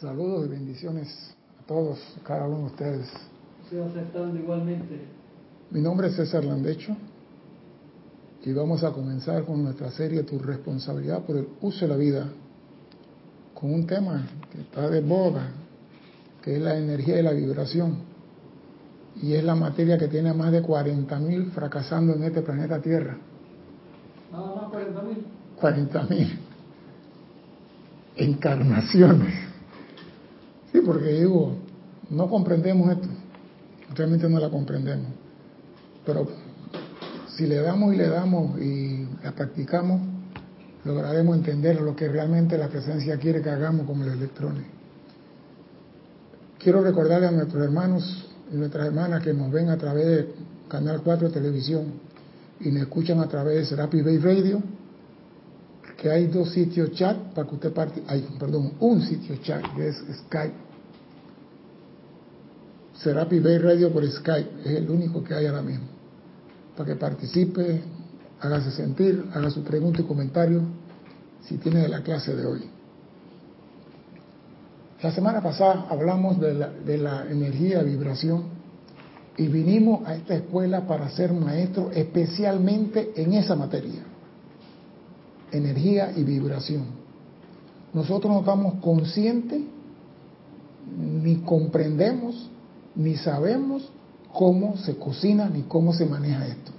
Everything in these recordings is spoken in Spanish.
Saludos y bendiciones a todos, cada uno de ustedes. Estoy aceptando igualmente. Mi nombre es César Landecho y vamos a comenzar con nuestra serie Tu responsabilidad por el uso de la vida, con un tema que está de boga, que es la energía y la vibración. Y es la materia que tiene más de 40.000 fracasando en este planeta Tierra. Nada más 40.000. 40.000 encarnaciones. Sí, porque digo, no comprendemos esto, realmente no la comprendemos. Pero si le damos y le damos y la practicamos, lograremos entender lo que realmente la presencia quiere que hagamos con los electrones. Quiero recordarle a nuestros hermanos y nuestras hermanas que nos ven a través de Canal 4 de Televisión y nos escuchan a través de Serapi Bay Radio, que hay dos sitios chat para que usted participe, hay, perdón, un sitio chat que es Skype. Serapi Bay Radio por Skype, es el único que hay ahora mismo. Para que participe, hágase sentir, haga su pregunta y comentario si tiene de la clase de hoy. La semana pasada hablamos de la, de la energía, vibración, y vinimos a esta escuela para ser maestros especialmente en esa materia energía y vibración. Nosotros no estamos conscientes, ni comprendemos, ni sabemos cómo se cocina, ni cómo se maneja esto.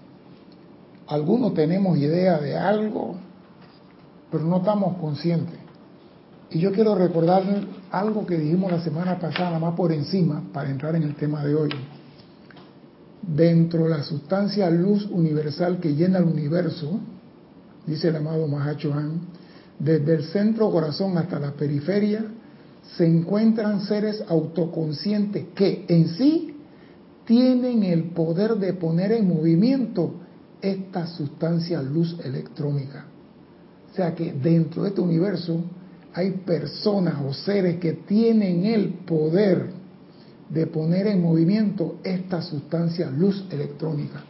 Algunos tenemos idea de algo, pero no estamos conscientes. Y yo quiero recordar algo que dijimos la semana pasada, más por encima, para entrar en el tema de hoy. Dentro de la sustancia luz universal que llena el universo, dice el amado Mahachohan, desde el centro corazón hasta la periferia se encuentran seres autoconscientes que en sí tienen el poder de poner en movimiento esta sustancia luz electrónica. O sea que dentro de este universo hay personas o seres que tienen el poder de poner en movimiento esta sustancia luz electrónica.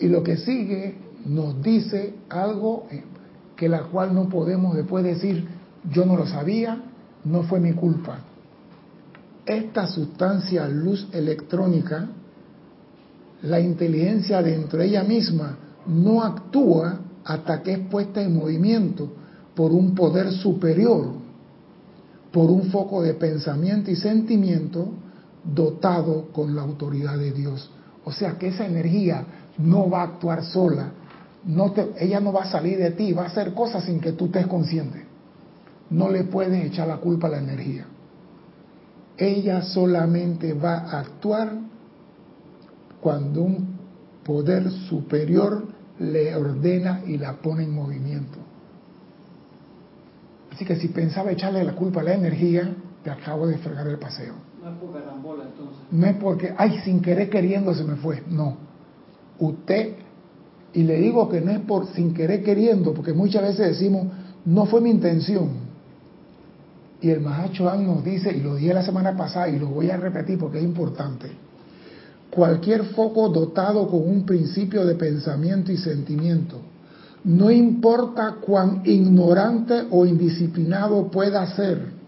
Y lo que sigue nos dice algo que la cual no podemos después decir, yo no lo sabía, no fue mi culpa. Esta sustancia luz electrónica, la inteligencia dentro de ella misma no actúa hasta que es puesta en movimiento por un poder superior, por un foco de pensamiento y sentimiento dotado con la autoridad de Dios. O sea que esa energía no va a actuar sola. No te, ella no va a salir de ti, va a hacer cosas sin que tú estés consciente. No le puedes echar la culpa a la energía. Ella solamente va a actuar cuando un poder superior le ordena y la pone en movimiento. Así que si pensaba echarle la culpa a la energía, te acabo de fregar el paseo. No es por carambola entonces. No es porque, ay, sin querer queriendo se me fue. No usted, y le digo que no es por sin querer queriendo, porque muchas veces decimos, no fue mi intención. Y el Mahacho nos dice, y lo dije la semana pasada y lo voy a repetir porque es importante, cualquier foco dotado con un principio de pensamiento y sentimiento, no importa cuán ignorante o indisciplinado pueda ser,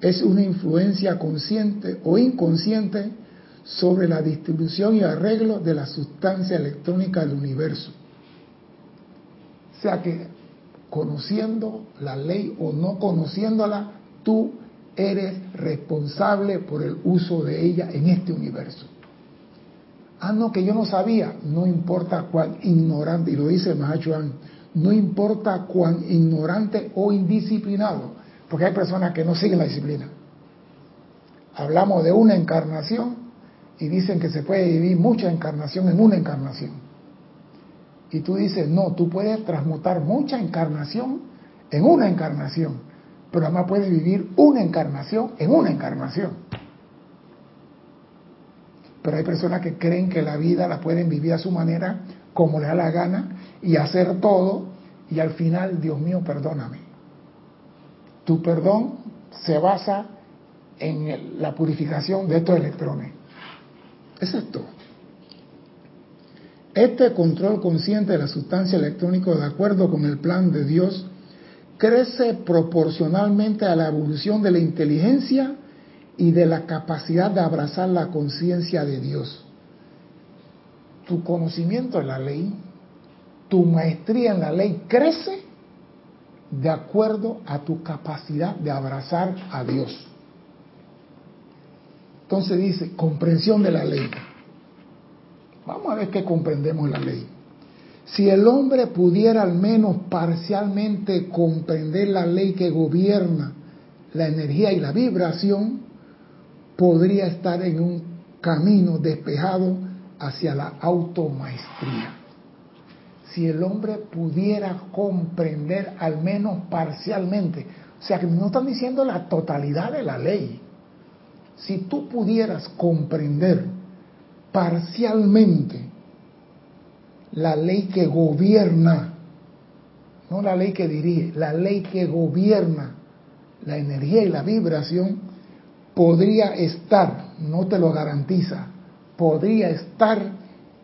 es una influencia consciente o inconsciente sobre la distribución y arreglo de la sustancia electrónica del universo. O sea que conociendo la ley o no conociéndola, tú eres responsable por el uso de ella en este universo. Ah, no, que yo no sabía, no importa cuán ignorante, y lo dice Mahachuan, no importa cuán ignorante o indisciplinado, porque hay personas que no siguen la disciplina. Hablamos de una encarnación y dicen que se puede vivir mucha encarnación en una encarnación. Y tú dices, no, tú puedes transmutar mucha encarnación en una encarnación, pero además puedes vivir una encarnación en una encarnación. Pero hay personas que creen que la vida la pueden vivir a su manera, como le da la gana, y hacer todo, y al final, Dios mío, perdóname. Tu perdón se basa en la purificación de estos electrones. Es esto. Este control consciente de la sustancia electrónica de acuerdo con el plan de Dios crece proporcionalmente a la evolución de la inteligencia y de la capacidad de abrazar la conciencia de Dios. Tu conocimiento de la ley, tu maestría en la ley crece de acuerdo a tu capacidad de abrazar a Dios. Entonces dice, comprensión de la ley. Vamos a ver qué comprendemos la ley. Si el hombre pudiera al menos parcialmente comprender la ley que gobierna la energía y la vibración, podría estar en un camino despejado hacia la automaestría. Si el hombre pudiera comprender al menos parcialmente, o sea que no están diciendo la totalidad de la ley, si tú pudieras comprender parcialmente la ley que gobierna, no la ley que dirige, la ley que gobierna la energía y la vibración, podría estar, no te lo garantiza, podría estar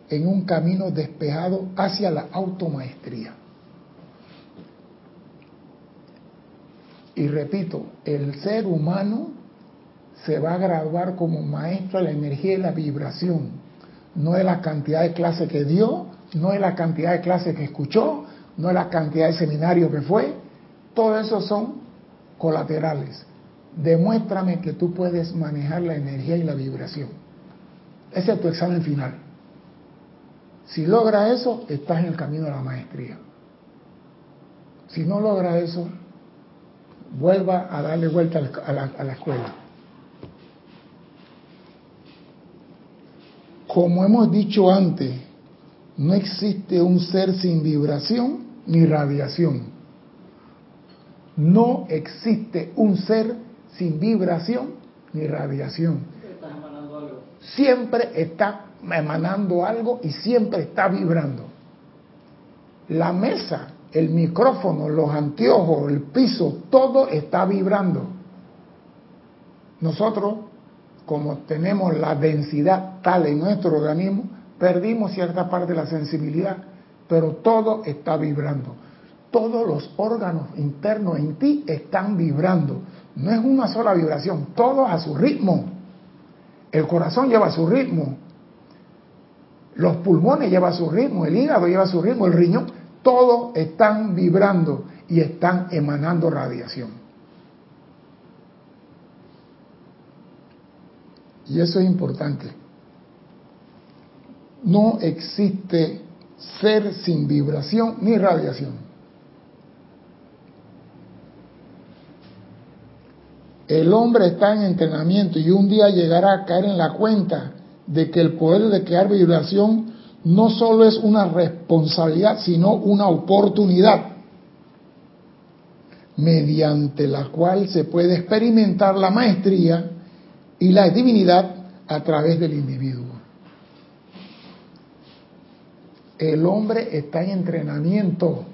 en un camino despejado hacia la automaestría. Y repito, el ser humano se va a graduar como maestro de la energía y la vibración. No es la cantidad de clases que dio, no es la cantidad de clases que escuchó, no es la cantidad de seminarios que fue. Todo eso son colaterales. Demuéstrame que tú puedes manejar la energía y la vibración. Ese es tu examen final. Si logra eso, estás en el camino de la maestría. Si no logra eso, vuelva a darle vuelta a la, a la escuela. Como hemos dicho antes, no existe un ser sin vibración ni radiación. No existe un ser sin vibración ni radiación. Siempre está emanando algo y siempre está vibrando. La mesa, el micrófono, los anteojos, el piso, todo está vibrando. Nosotros como tenemos la densidad tal en nuestro organismo, perdimos cierta parte de la sensibilidad, pero todo está vibrando. Todos los órganos internos en ti están vibrando. No es una sola vibración, todos a su ritmo. El corazón lleva su ritmo, los pulmones llevan su ritmo, el hígado lleva su ritmo, el riñón, todos están vibrando y están emanando radiación. Y eso es importante. No existe ser sin vibración ni radiación. El hombre está en entrenamiento y un día llegará a caer en la cuenta de que el poder de crear vibración no solo es una responsabilidad, sino una oportunidad mediante la cual se puede experimentar la maestría y la divinidad a través del individuo. El hombre está en entrenamiento.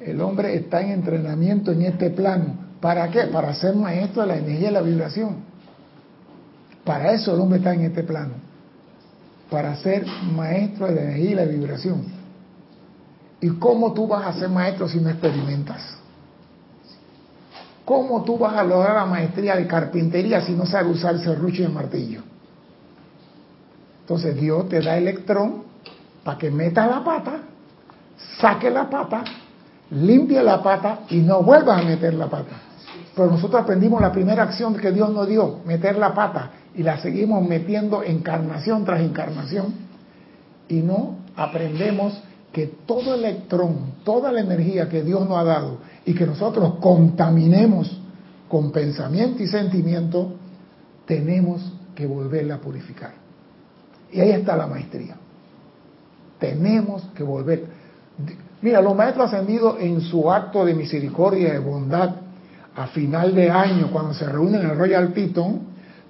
El hombre está en entrenamiento en este plano. ¿Para qué? Para ser maestro de la energía y la vibración. Para eso el hombre está en este plano. Para ser maestro de la energía y la vibración. ¿Y cómo tú vas a ser maestro si no experimentas? ¿Cómo tú vas a lograr la maestría de carpintería si no sabes usar serrucho y el martillo? Entonces Dios te da electrón para que meta la pata, saque la pata, limpie la pata y no vuelvas a meter la pata. Pero nosotros aprendimos la primera acción que Dios nos dio, meter la pata, y la seguimos metiendo encarnación tras encarnación. Y no aprendemos que todo electrón, toda la energía que Dios nos ha dado y que nosotros contaminemos con pensamiento y sentimiento, tenemos que volverla a purificar. Y ahí está la maestría. Tenemos que volver. Mira, los maestros ascendidos en su acto de misericordia y de bondad a final de año, cuando se reúnen en el Royal Piton,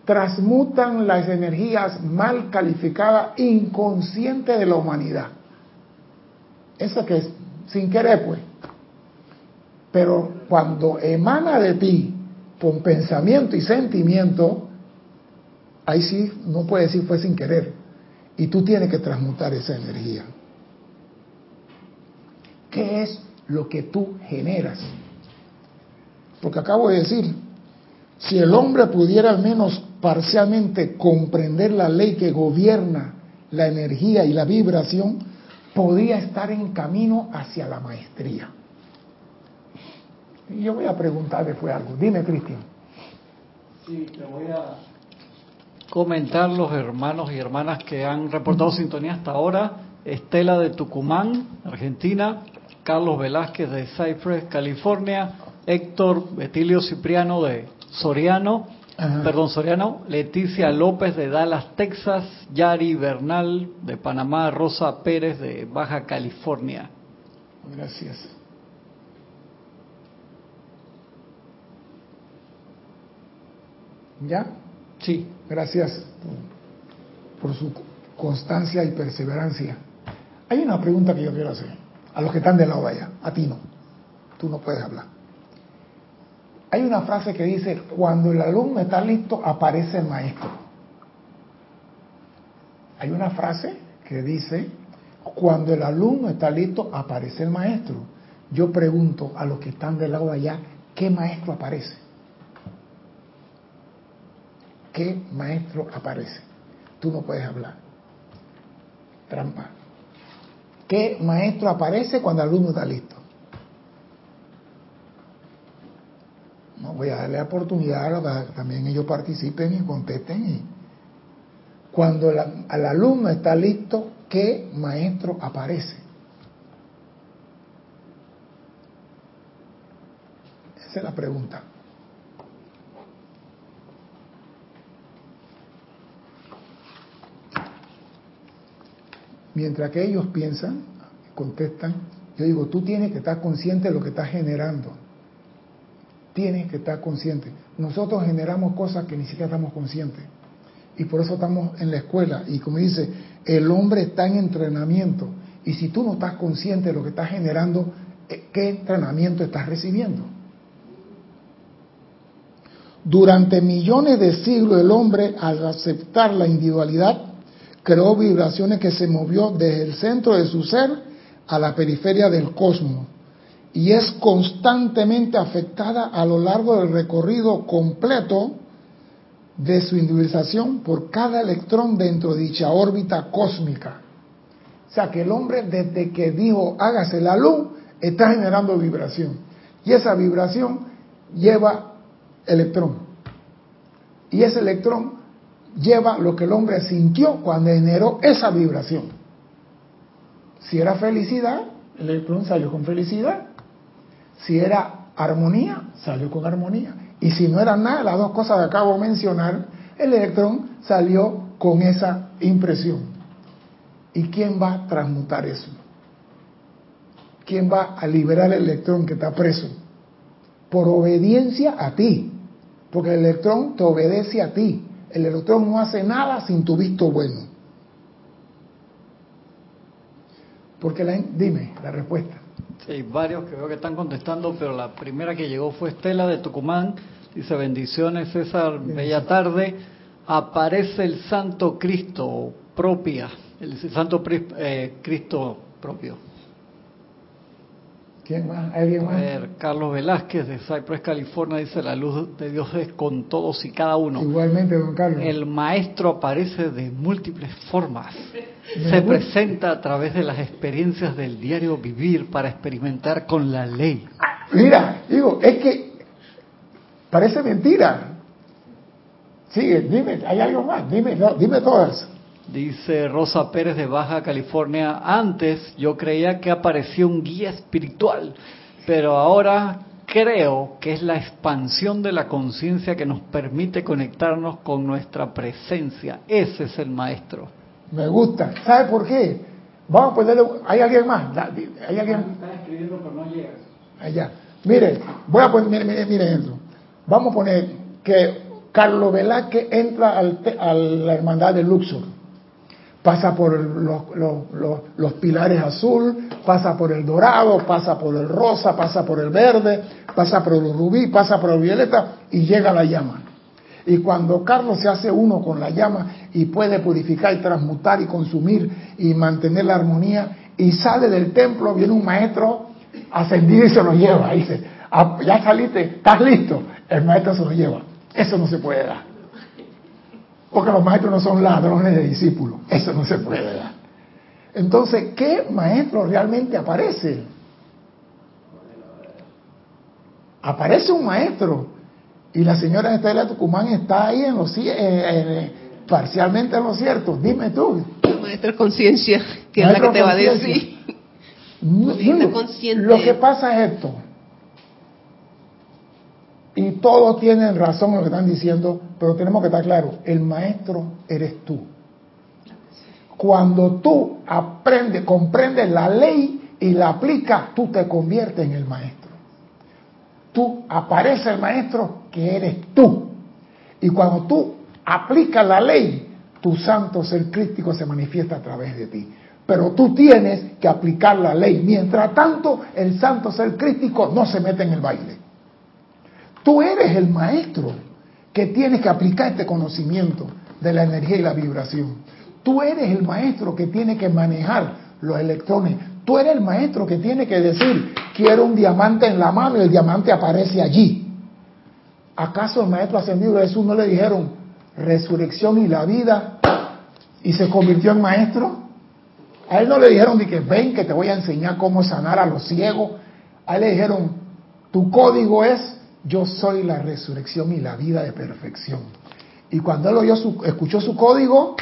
transmutan las energías mal calificadas, inconscientes de la humanidad. Eso que es sin querer, pues. Pero cuando emana de ti con pensamiento y sentimiento, ahí sí no puede decir fue sin querer. Y tú tienes que transmutar esa energía. ¿Qué es lo que tú generas? Porque acabo de decir, si el hombre pudiera al menos parcialmente comprender la ley que gobierna la energía y la vibración, podría estar en camino hacia la maestría. Y yo voy a preguntar después algo. Dime, Cristian. Sí, te voy a comentar los hermanos y hermanas que han reportado sintonía hasta ahora. Estela de Tucumán, Argentina. Carlos Velázquez de Cypress, California. Héctor Betilio Cipriano de Soriano. Perdón, Soriano, Leticia López de Dallas, Texas, Yari Bernal de Panamá, Rosa Pérez de Baja California. Gracias. ¿Ya? Sí. Gracias por, su constancia y perseverancia. Hay una pregunta que yo quiero hacer a los que están del lado allá, a ti no. Tú no puedes hablar. Hay una frase que dice, cuando el alumno está listo, aparece el maestro. Hay una frase que dice, cuando el alumno está listo, aparece el maestro. Yo pregunto a los que están del lado de allá, ¿qué maestro aparece? ¿Qué maestro aparece? Tú no puedes hablar. Trampa. ¿Qué maestro aparece cuando el alumno está listo? No, voy a darle oportunidad para que también ellos participen y contesten. Y cuando el, alumno está listo, ¿qué maestro aparece? Esa es la pregunta. Mientras que ellos piensan, contestan, yo digo, tú tienes que estar consciente de lo que estás generando. Tienes que estar consciente. Nosotros generamos cosas que ni siquiera estamos conscientes. Y por eso estamos en la escuela. Y como dice, el hombre está en entrenamiento. Y si tú no estás consciente de lo que estás generando, eh, ¿qué entrenamiento estás recibiendo? Durante millones de siglos el hombre, al aceptar la individualidad, creó vibraciones que se movió desde el centro de su ser a la periferia del cosmos y es constantemente afectada a lo largo del recorrido completo de su individualización por cada electrón dentro de dicha órbita cósmica. O sea que el hombre desde que dijo hágase la luz está generando vibración y esa vibración lleva electrón y ese electrón lleva lo que el hombre sintió cuando generó esa vibración. Si era felicidad, el electrón salió con felicidad. Si era armonía, salió con armonía. Y si no era nada, las dos cosas que acabo de mencionar, el electrón salió con esa impresión. ¿Y quién va a transmutar eso? ¿Quién va a liberar el electrón que está preso? Por obediencia a ti. Porque el electrón te obedece a ti. El electrón no hace nada sin tu visto bueno. Porque la, dime la respuesta. Sí, varios que veo que están contestando, pero la primera que llegó fue Estela de Tucumán. Dice, bendiciones César, bella tarde. Aparece el Santo Cristo propia, el Santo eh, Cristo propio. ¿Quién más? ¿Alguien más? Carlos Velázquez de Cypress, California, dice, la luz de Dios es con todos y cada uno. Igualmente, don Carlos. El maestro aparece de múltiples formas. Se presenta a través de las experiencias del diario vivir para experimentar con la ley. Mira, digo, es que parece mentira. Sigue, dime, ¿hay algo más? Dime, dime todas. Dice Rosa Pérez de Baja California, antes yo creía que apareció un guía espiritual, pero ahora creo que es la expansión de la conciencia que nos permite conectarnos con nuestra presencia. Ese es el maestro. Me gusta. ¿Sabe por qué? Vamos a ponerle... ¿Hay alguien más? ¿Hay alguien? Está escribiendo, pero no llega. Allá. Mire, voy a poner, mire, mire, eso. Vamos a poner que Carlos Velázquez entra al, a la hermandad de Luxor pasa por los, pilares azul, pasa por el dorado, pasa por el rosa, pasa por el verde, pasa por el rubí, pasa por el violeta y llega la llama. Y cuando Carlos se hace uno con la llama y puede purificar y transmutar y consumir y mantener la armonía y sale del templo, viene un maestro ascendido y se lo lleva. Dice, ah, ya saliste, estás listo. El maestro se lo lleva. Eso no se puede dar. Porque los maestros no son ladrones de discípulos. Eso no se puede dar. Entonces, ¿qué maestro realmente aparece? Aparece un maestro y la señora Estela Tucumán está ahí en los, eh, parcialmente en lo cierto. Dime tú. El maestro conciencia, que es la que te va a decir. lo que pasa es esto. Y todos tienen razón en lo que están diciendo, pero tenemos que estar claros, el maestro eres tú. Cuando tú aprendes, comprendes la ley y la aplicas, tú te conviertes en el maestro tú aparece el maestro que eres tú. Y cuando tú aplicas la ley, tu santo ser crítico se manifiesta a través de ti. Pero tú tienes que aplicar la ley. Mientras tanto, el santo ser crítico no se mete en el baile. Tú eres el maestro que tienes que aplicar este conocimiento de la energía y la vibración. Tú eres el maestro que tiene que manejar los electrones. Tú eres el maestro que tiene que decir, quiero un diamante en la mano y el diamante aparece allí. ¿Acaso el maestro ascendido Jesús no le dijeron resurrección y la vida y se convirtió en maestro? A él no le dijeron ni que ven que te voy a enseñar cómo sanar a los ciegos. A él le dijeron, tu código es yo soy la resurrección y la vida de perfección. Y cuando él oyó su, escuchó su código,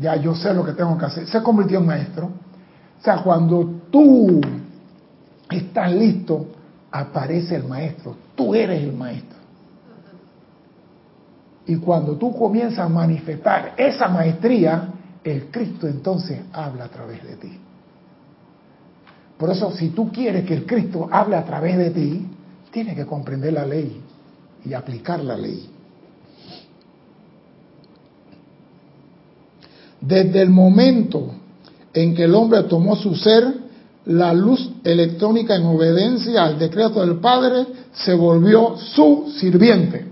ya yo sé lo que tengo que hacer. Se convirtió en maestro. O sea, cuando tú estás listo, aparece el maestro. Tú eres el maestro. Y cuando tú comienzas a manifestar esa maestría, el Cristo entonces habla a través de ti. Por eso, si tú quieres que el Cristo hable a través de ti, tienes que comprender la ley y aplicar la ley. Desde el momento en que el hombre tomó su ser, la luz electrónica en obediencia al decreto del Padre se volvió su sirviente.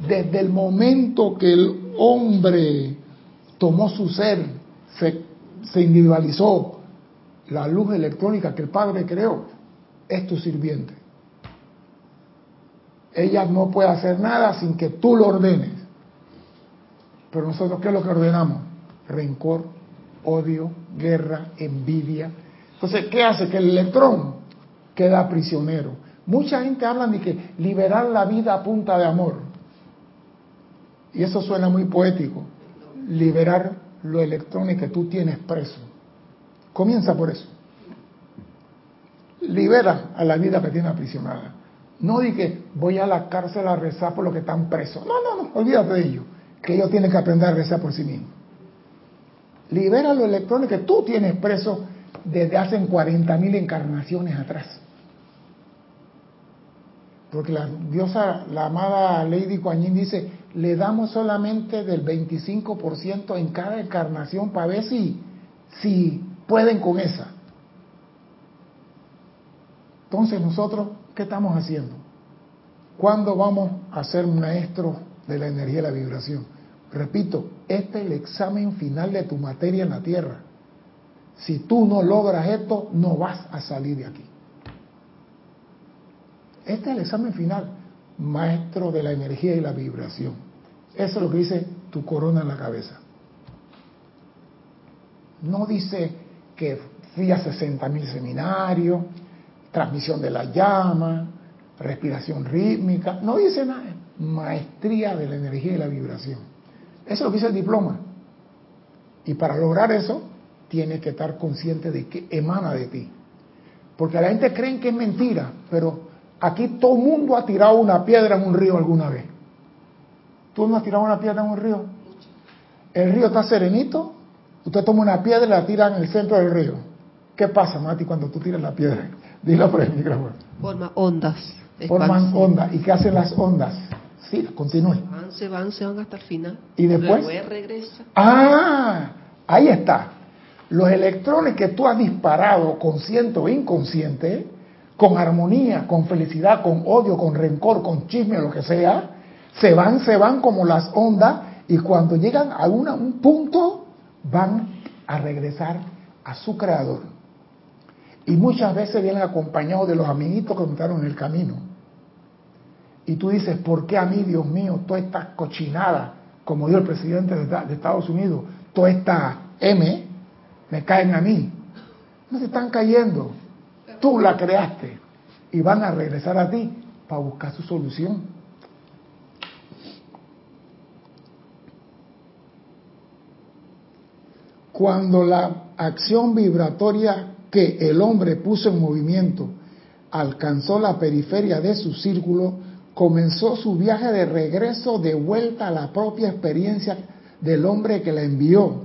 Desde el momento que el hombre tomó su ser, se, se individualizó, la luz electrónica que el Padre creó es tu sirviente. Ella no puede hacer nada sin que tú lo ordenes. Pero nosotros, ¿qué es lo que ordenamos? Rencor, odio, guerra, envidia. Entonces, ¿qué hace? Que el electrón queda prisionero. Mucha gente habla de que liberar la vida a punta de amor. Y eso suena muy poético. Liberar los electrones que tú tienes preso. Comienza por eso. Libera a la vida que tiene aprisionada. No di que voy a la cárcel a rezar por los que están presos. No, no, no, olvídate de ello. Que ellos tienen que aprender a rezar por sí mismos libera los electrones que tú tienes presos desde hace 40.000 encarnaciones atrás. Porque la diosa, la amada Lady Kuan dice, le damos solamente del 25% en cada encarnación para ver si, si pueden con esa. Entonces nosotros, ¿qué estamos haciendo? ¿Cuándo vamos a ser maestros de la energía y la vibración? Repito, este es el examen final de tu materia en la tierra. Si tú no logras esto, no vas a salir de aquí. Este es el examen final, maestro de la energía y la vibración. Eso es lo que dice tu corona en la cabeza. No dice que fui a 60 mil seminarios, transmisión de la llama, respiración rítmica, no dice nada. Maestría de la energía y la vibración. Eso es lo que dice el diploma. Y para lograr eso, tienes que estar consciente de que emana de ti. Porque la gente cree que es mentira, pero aquí todo el mundo ha tirado una piedra en un río alguna vez. ¿Tú no has tirado una piedra en un río? El río está serenito, usted toma una piedra y la tira en el centro del río. ¿Qué pasa, Mati, cuando tú tiras la piedra? Dilo por el micrófono. Forma ondas. Forman ondas. ¿Y qué hacen las ondas? Sí, continúe. Van, se van, se van hasta el final. Y después. regresa. Ah, ahí está. Los electrones que tú has disparado, consciente o inconsciente, con armonía, con felicidad, con odio, con rencor, con chisme, lo que sea, Se van, se van como las ondas y cuando llegan a un punto van a regresar a su creador. Y muchas veces vienen acompañados de los amiguitos que encontraron en el camino. Y tú dices, ¿por qué a mí, Dios mío, toda esta cochinada, como dijo el presidente de Estados Unidos, toda esta M, me caen a mí? No se están cayendo. Tú la creaste. Y van a regresar a ti para buscar su solución. Cuando la acción vibratoria que el hombre puso en movimiento alcanzó la periferia de su círculo, comenzó su viaje de regreso de vuelta a la propia experiencia del hombre que la envió.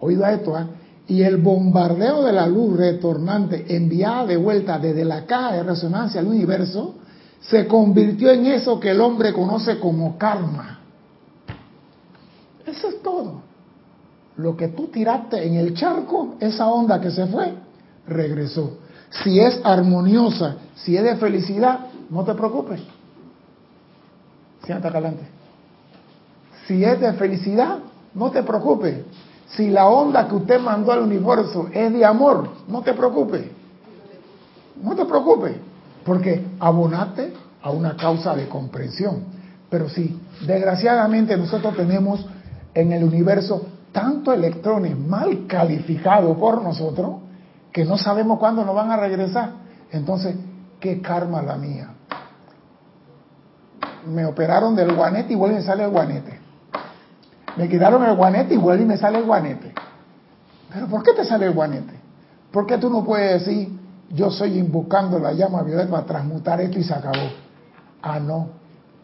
Oído esto, ¿eh? y el bombardeo de la luz retornante enviada de vuelta desde la caja de resonancia al universo se convirtió en eso que el hombre conoce como karma. Eso es todo. Lo que tú tiraste en el charco, esa onda que se fue, regresó. Si es armoniosa, si es de felicidad, no te preocupes. Siéntate adelante. Si es de felicidad, no te preocupes. Si la onda que usted mandó al universo es de amor, no te preocupes. No te preocupes, porque abonaste a una causa de comprensión. Pero sí, desgraciadamente nosotros tenemos en el universo tantos electrones mal calificados por nosotros que no sabemos cuándo nos van a regresar. Entonces, ¿qué karma la mía? Me operaron del guanete y vuelve a sale el guanete. Me quitaron el guanete y vuelve y me sale el guanete. Pero ¿por qué te sale el guanete? ¿Por qué tú no puedes decir, yo soy invocando la llama violeta para transmutar esto y se acabó? Ah, no,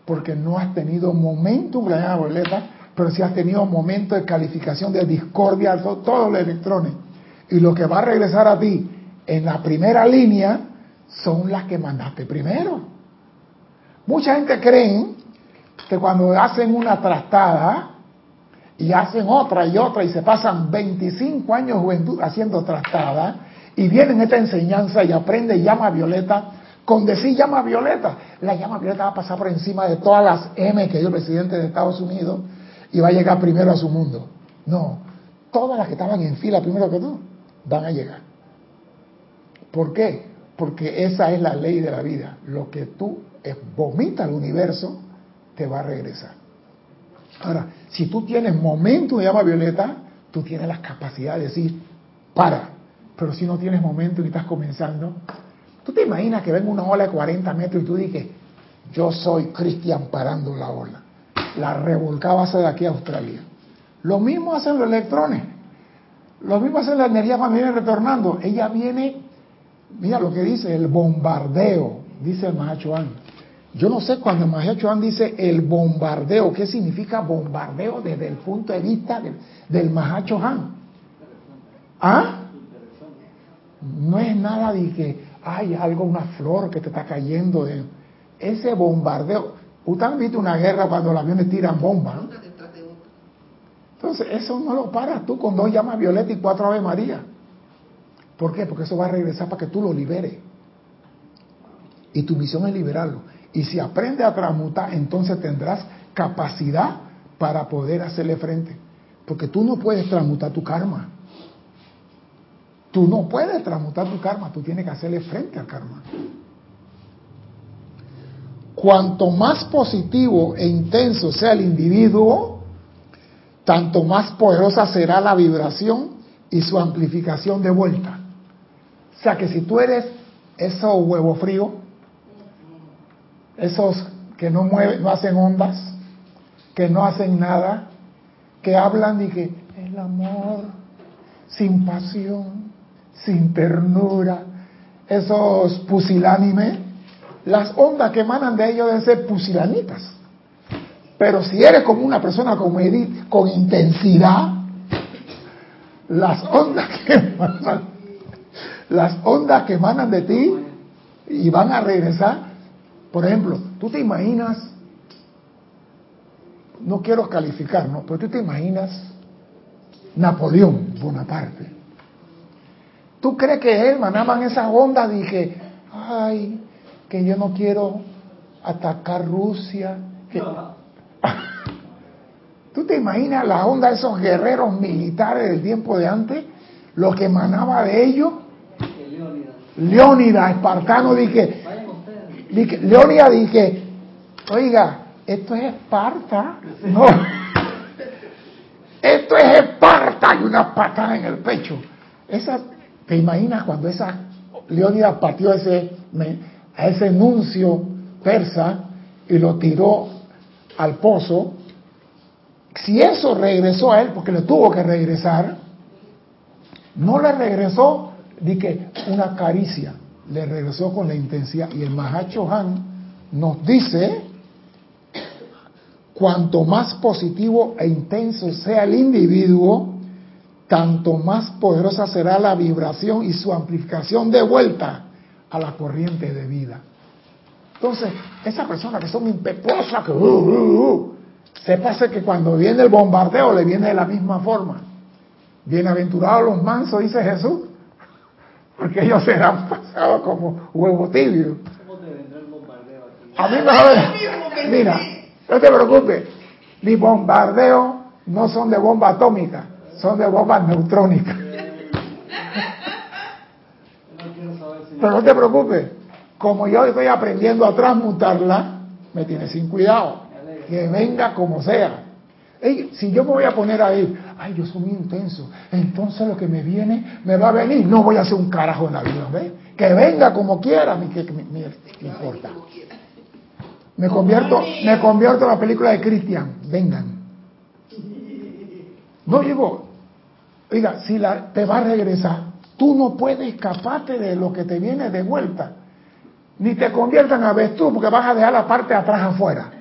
porque no has tenido momentum la llama violeta, pero sí has tenido momentos de calificación de discordia, todos los electrones. Y lo que va a regresar a ti en la primera línea son las que mandaste primero. Mucha gente cree que cuando hacen una trastada, y hacen otra y otra y se pasan 25 años juventud haciendo trastada y vienen esta enseñanza y aprende llama violeta, con decir llama violeta, la llama violeta va a pasar por encima de todas las M que dio el presidente de Estados Unidos y va a llegar primero a su mundo. No, todas las que estaban en fila primero que tú van a llegar. ¿Por qué? Porque esa es la ley de la vida. Lo que tú vomitas al universo te va a regresar. Ahora, si tú tienes momento de llama violeta, tú tienes la capacidad de decir, para. Pero si no tienes momento y estás comenzando, tú te imaginas que venga una ola de 40 metros y tú dices, yo soy Cristian parando la ola. La revolcaba hacia de aquí a Australia. Lo mismo hacen los electrones. Lo mismo hace la energía cuando viene retornando. Ella viene, mira lo que dice, el bombardeo, dice el Mahachohan. Yo no sé cuando Magia Chuan dice el bombardeo, ¿qué significa bombardeo desde el punto de vista del, Mahacho Han? ¿Ah? No es nada de que hay algo, una flor que te está cayendo. De... Ese bombardeo. Ustedes han visto una guerra cuando los aviones tiran bombas, Entonces, eso no lo paras tú con dos llamas violeta y cuatro ave María. ¿Por qué? Porque eso va a regresar para que tú lo liberes. Y tu misión es liberarlo. Y si aprende a transmutar, entonces tendrás capacidad para poder hacerle frente. Porque tú no puedes transmutar tu karma. Tú no puedes transmutar tu karma, tú tienes que hacerle frente al karma. Cuanto más positivo e intenso sea el individuo, tanto más poderosa será la vibración y su amplificación de vuelta. O sea que si tú eres eso huevo frío, esos que no mueven, no hacen ondas, que no hacen nada, que hablan y que el amor sin pasión, sin ternura, esos pusilánimes, las ondas que emanan de ellos deben ser pusilanitas. Pero si eres como una persona con intensidad, las ondas que emanan, las ondas que emanan de ti y van a regresar por ejemplo, tú te imaginas, no quiero calificar, ¿no? Pero tú te imaginas Napoleón Bonaparte. ¿Tú crees que él manaban esa onda? Dije, ay, que yo no quiero atacar Rusia. ¿Tú te imaginas la onda de esos guerreros militares del tiempo de antes? Lo que emanaba de ellos. Leónidas, espartano, dije. dije Leónidas dije, oiga, esto es Esparta. No. Esto es Esparta y una patada en el pecho. Esa, ¿Te imaginas cuando esa Leónidas partió ese, a ese nuncio persa y lo tiró al pozo? Si eso regresó a él, porque le tuvo que regresar, no le regresó, di que una caricia, le regresó con la intensidad. Y el Mahacho Han nos dice, cuanto más positivo e intenso sea el individuo, tanto más poderosa será la vibración y su amplificación de vuelta a la corriente de vida. Entonces, esas personas que son impetuosas, que uh, uh, uh, sépase que cuando viene el bombardeo le viene de la misma forma. Bienaventurados los mansos, dice Jesús, porque ellos serán pasados como huevo tibio. ¿Cómo te vendrá el bombardeo aquí? A mí me Mira, no te preocupes, mis bombardeos no son de bomba atómica, son de bombas neutrónicas. Pero no te preocupes, como yo estoy aprendiendo a transmutarla, me tiene sin cuidado que venga como sea. si yo me voy a poner ahí, ay, yo soy muy intenso, entonces lo que me viene, me va a venir, no voy a hacer un carajo en la vida. Que venga como quiera, mi, que, me, importa. Me convierto, me convierto en la película de Cristian, vengan. No digo, oiga, si la, te va a regresar, tú no puedes escaparte de lo que te viene de vuelta. Ni te conviertan a tú porque vas a dejar la parte de atrás afuera.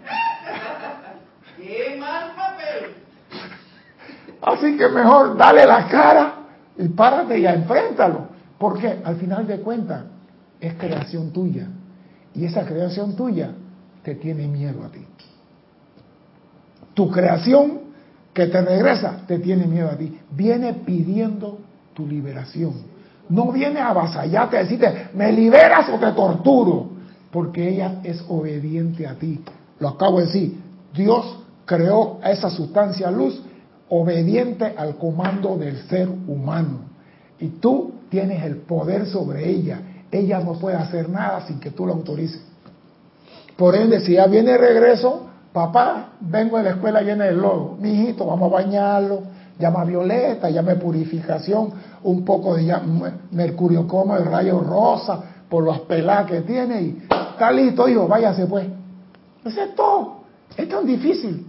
Así que mejor dale la cara y párate y enfréntalo. Porque al final de cuentas es creación tuya. Y esa creación tuya te tiene miedo a ti. Tu creación que te regresa te tiene miedo a ti. Viene pidiendo tu liberación. No viene a avasallarte a decirte, me liberas o te torturo. Porque ella es obediente a ti. Lo acabo de decir. Dios creó a esa sustancia luz obediente al comando del ser humano. Y tú tienes el poder sobre ella. Ella no puede hacer nada sin que tú lo autorices. Por ende, si ya viene regreso, papá, vengo de la escuela llena de lodo. Mi hijito, vamos a bañarlo. Llama violeta, llame purificación, un poco de mercurio como el rayo rosa, por las pelas que tiene. Y está listo, hijo, váyase pues. Eso es todo. Es tan difícil.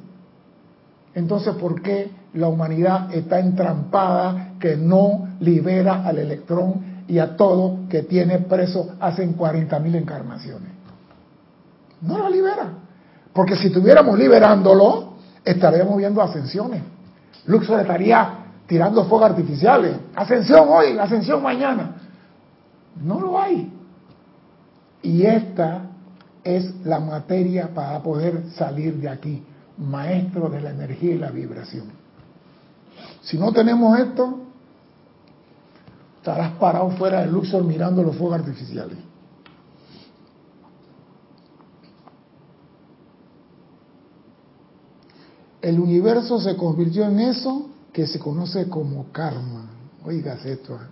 Entonces, ¿por qué la humanidad está entrampada que no libera al electrón y a todo que tiene preso hace 40.000 encarnaciones? No lo libera. Porque si estuviéramos liberándolo, estaríamos viendo ascensiones. Luxor estaría tirando fuegos artificiales. Ascensión hoy, ascensión mañana. No lo hay. Y esta es la materia para poder salir de aquí maestro de la energía y la vibración. Si no tenemos esto, estarás parado fuera del Luxor mirando los fuegos artificiales. El universo se convirtió en eso que se conoce como karma. Oigas esto. ¿eh?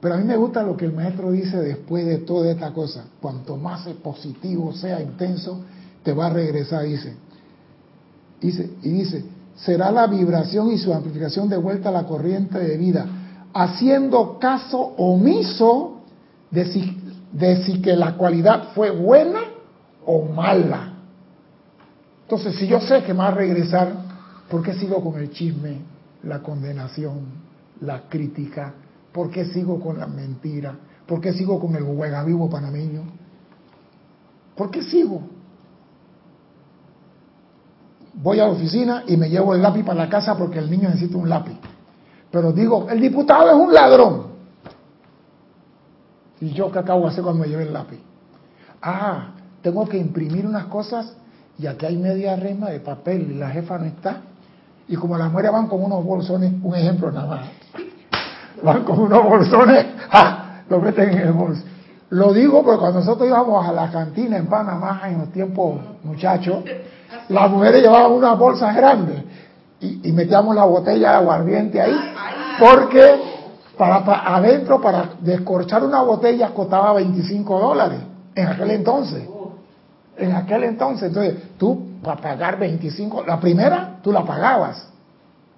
Pero a mí me gusta lo que el maestro dice después de toda esta cosa. Cuanto más positivo sea, intenso, te va a regresar, dice. Dice, y dice, será la vibración y su amplificación de vuelta a la corriente de vida, haciendo caso omiso de si, de si que la cualidad fue buena o mala. Entonces, si yo sé que me va a regresar, ¿por qué sigo con el chisme, la condenación, la crítica? ¿Por qué sigo con la mentira? ¿Por qué sigo con el vivo panameño? ¿Por qué sigo? Voy a la oficina y me llevo el lápiz para la casa porque el niño necesita un lápiz. Pero digo, el diputado es un ladrón. ¿Y yo qué acabo de hacer cuando me lleve el lápiz? Ah, tengo que imprimir unas cosas y aquí hay media rema de papel y la jefa no está. Y como las mujeres van con unos bolsones, un ejemplo nada más, van con unos bolsones, ¡ah! lo meten en el bolso. Lo digo porque cuando nosotros íbamos a la cantina en Panamá en los tiempos muchachos, las mujeres llevaban unas bolsas grandes y, metíamos la botella de aguardiente ahí, porque para, adentro para descorchar una botella costaba 25 dólares en aquel entonces. En aquel entonces, entonces tú para pagar 25, la primera tú la pagabas,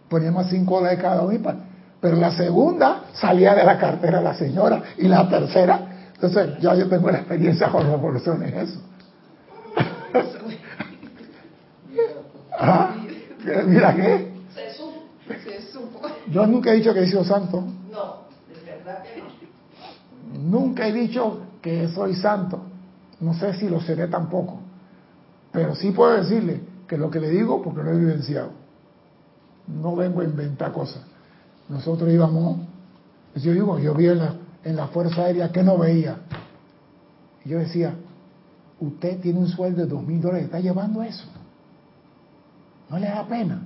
poníamos 5 dólares cada uno, pero la segunda salía de la cartera de la señora y la tercera, entonces ya yo tengo la experiencia con las bolsones, eso. ¿Ah? Mira qué. Yo nunca he dicho que he sido santo. No, de verdad que no. Nunca he dicho que soy santo. No sé si lo seré tampoco. Pero sí puedo decirle que lo que le digo porque lo he vivenciado. No vengo a inventar cosas. Nosotros íbamos, yo digo, yo vi en la, en la Fuerza Aérea que no veía. Y yo decía, usted tiene un sueldo de dos mil dólares, ¿está llevando eso? ¿No le da pena?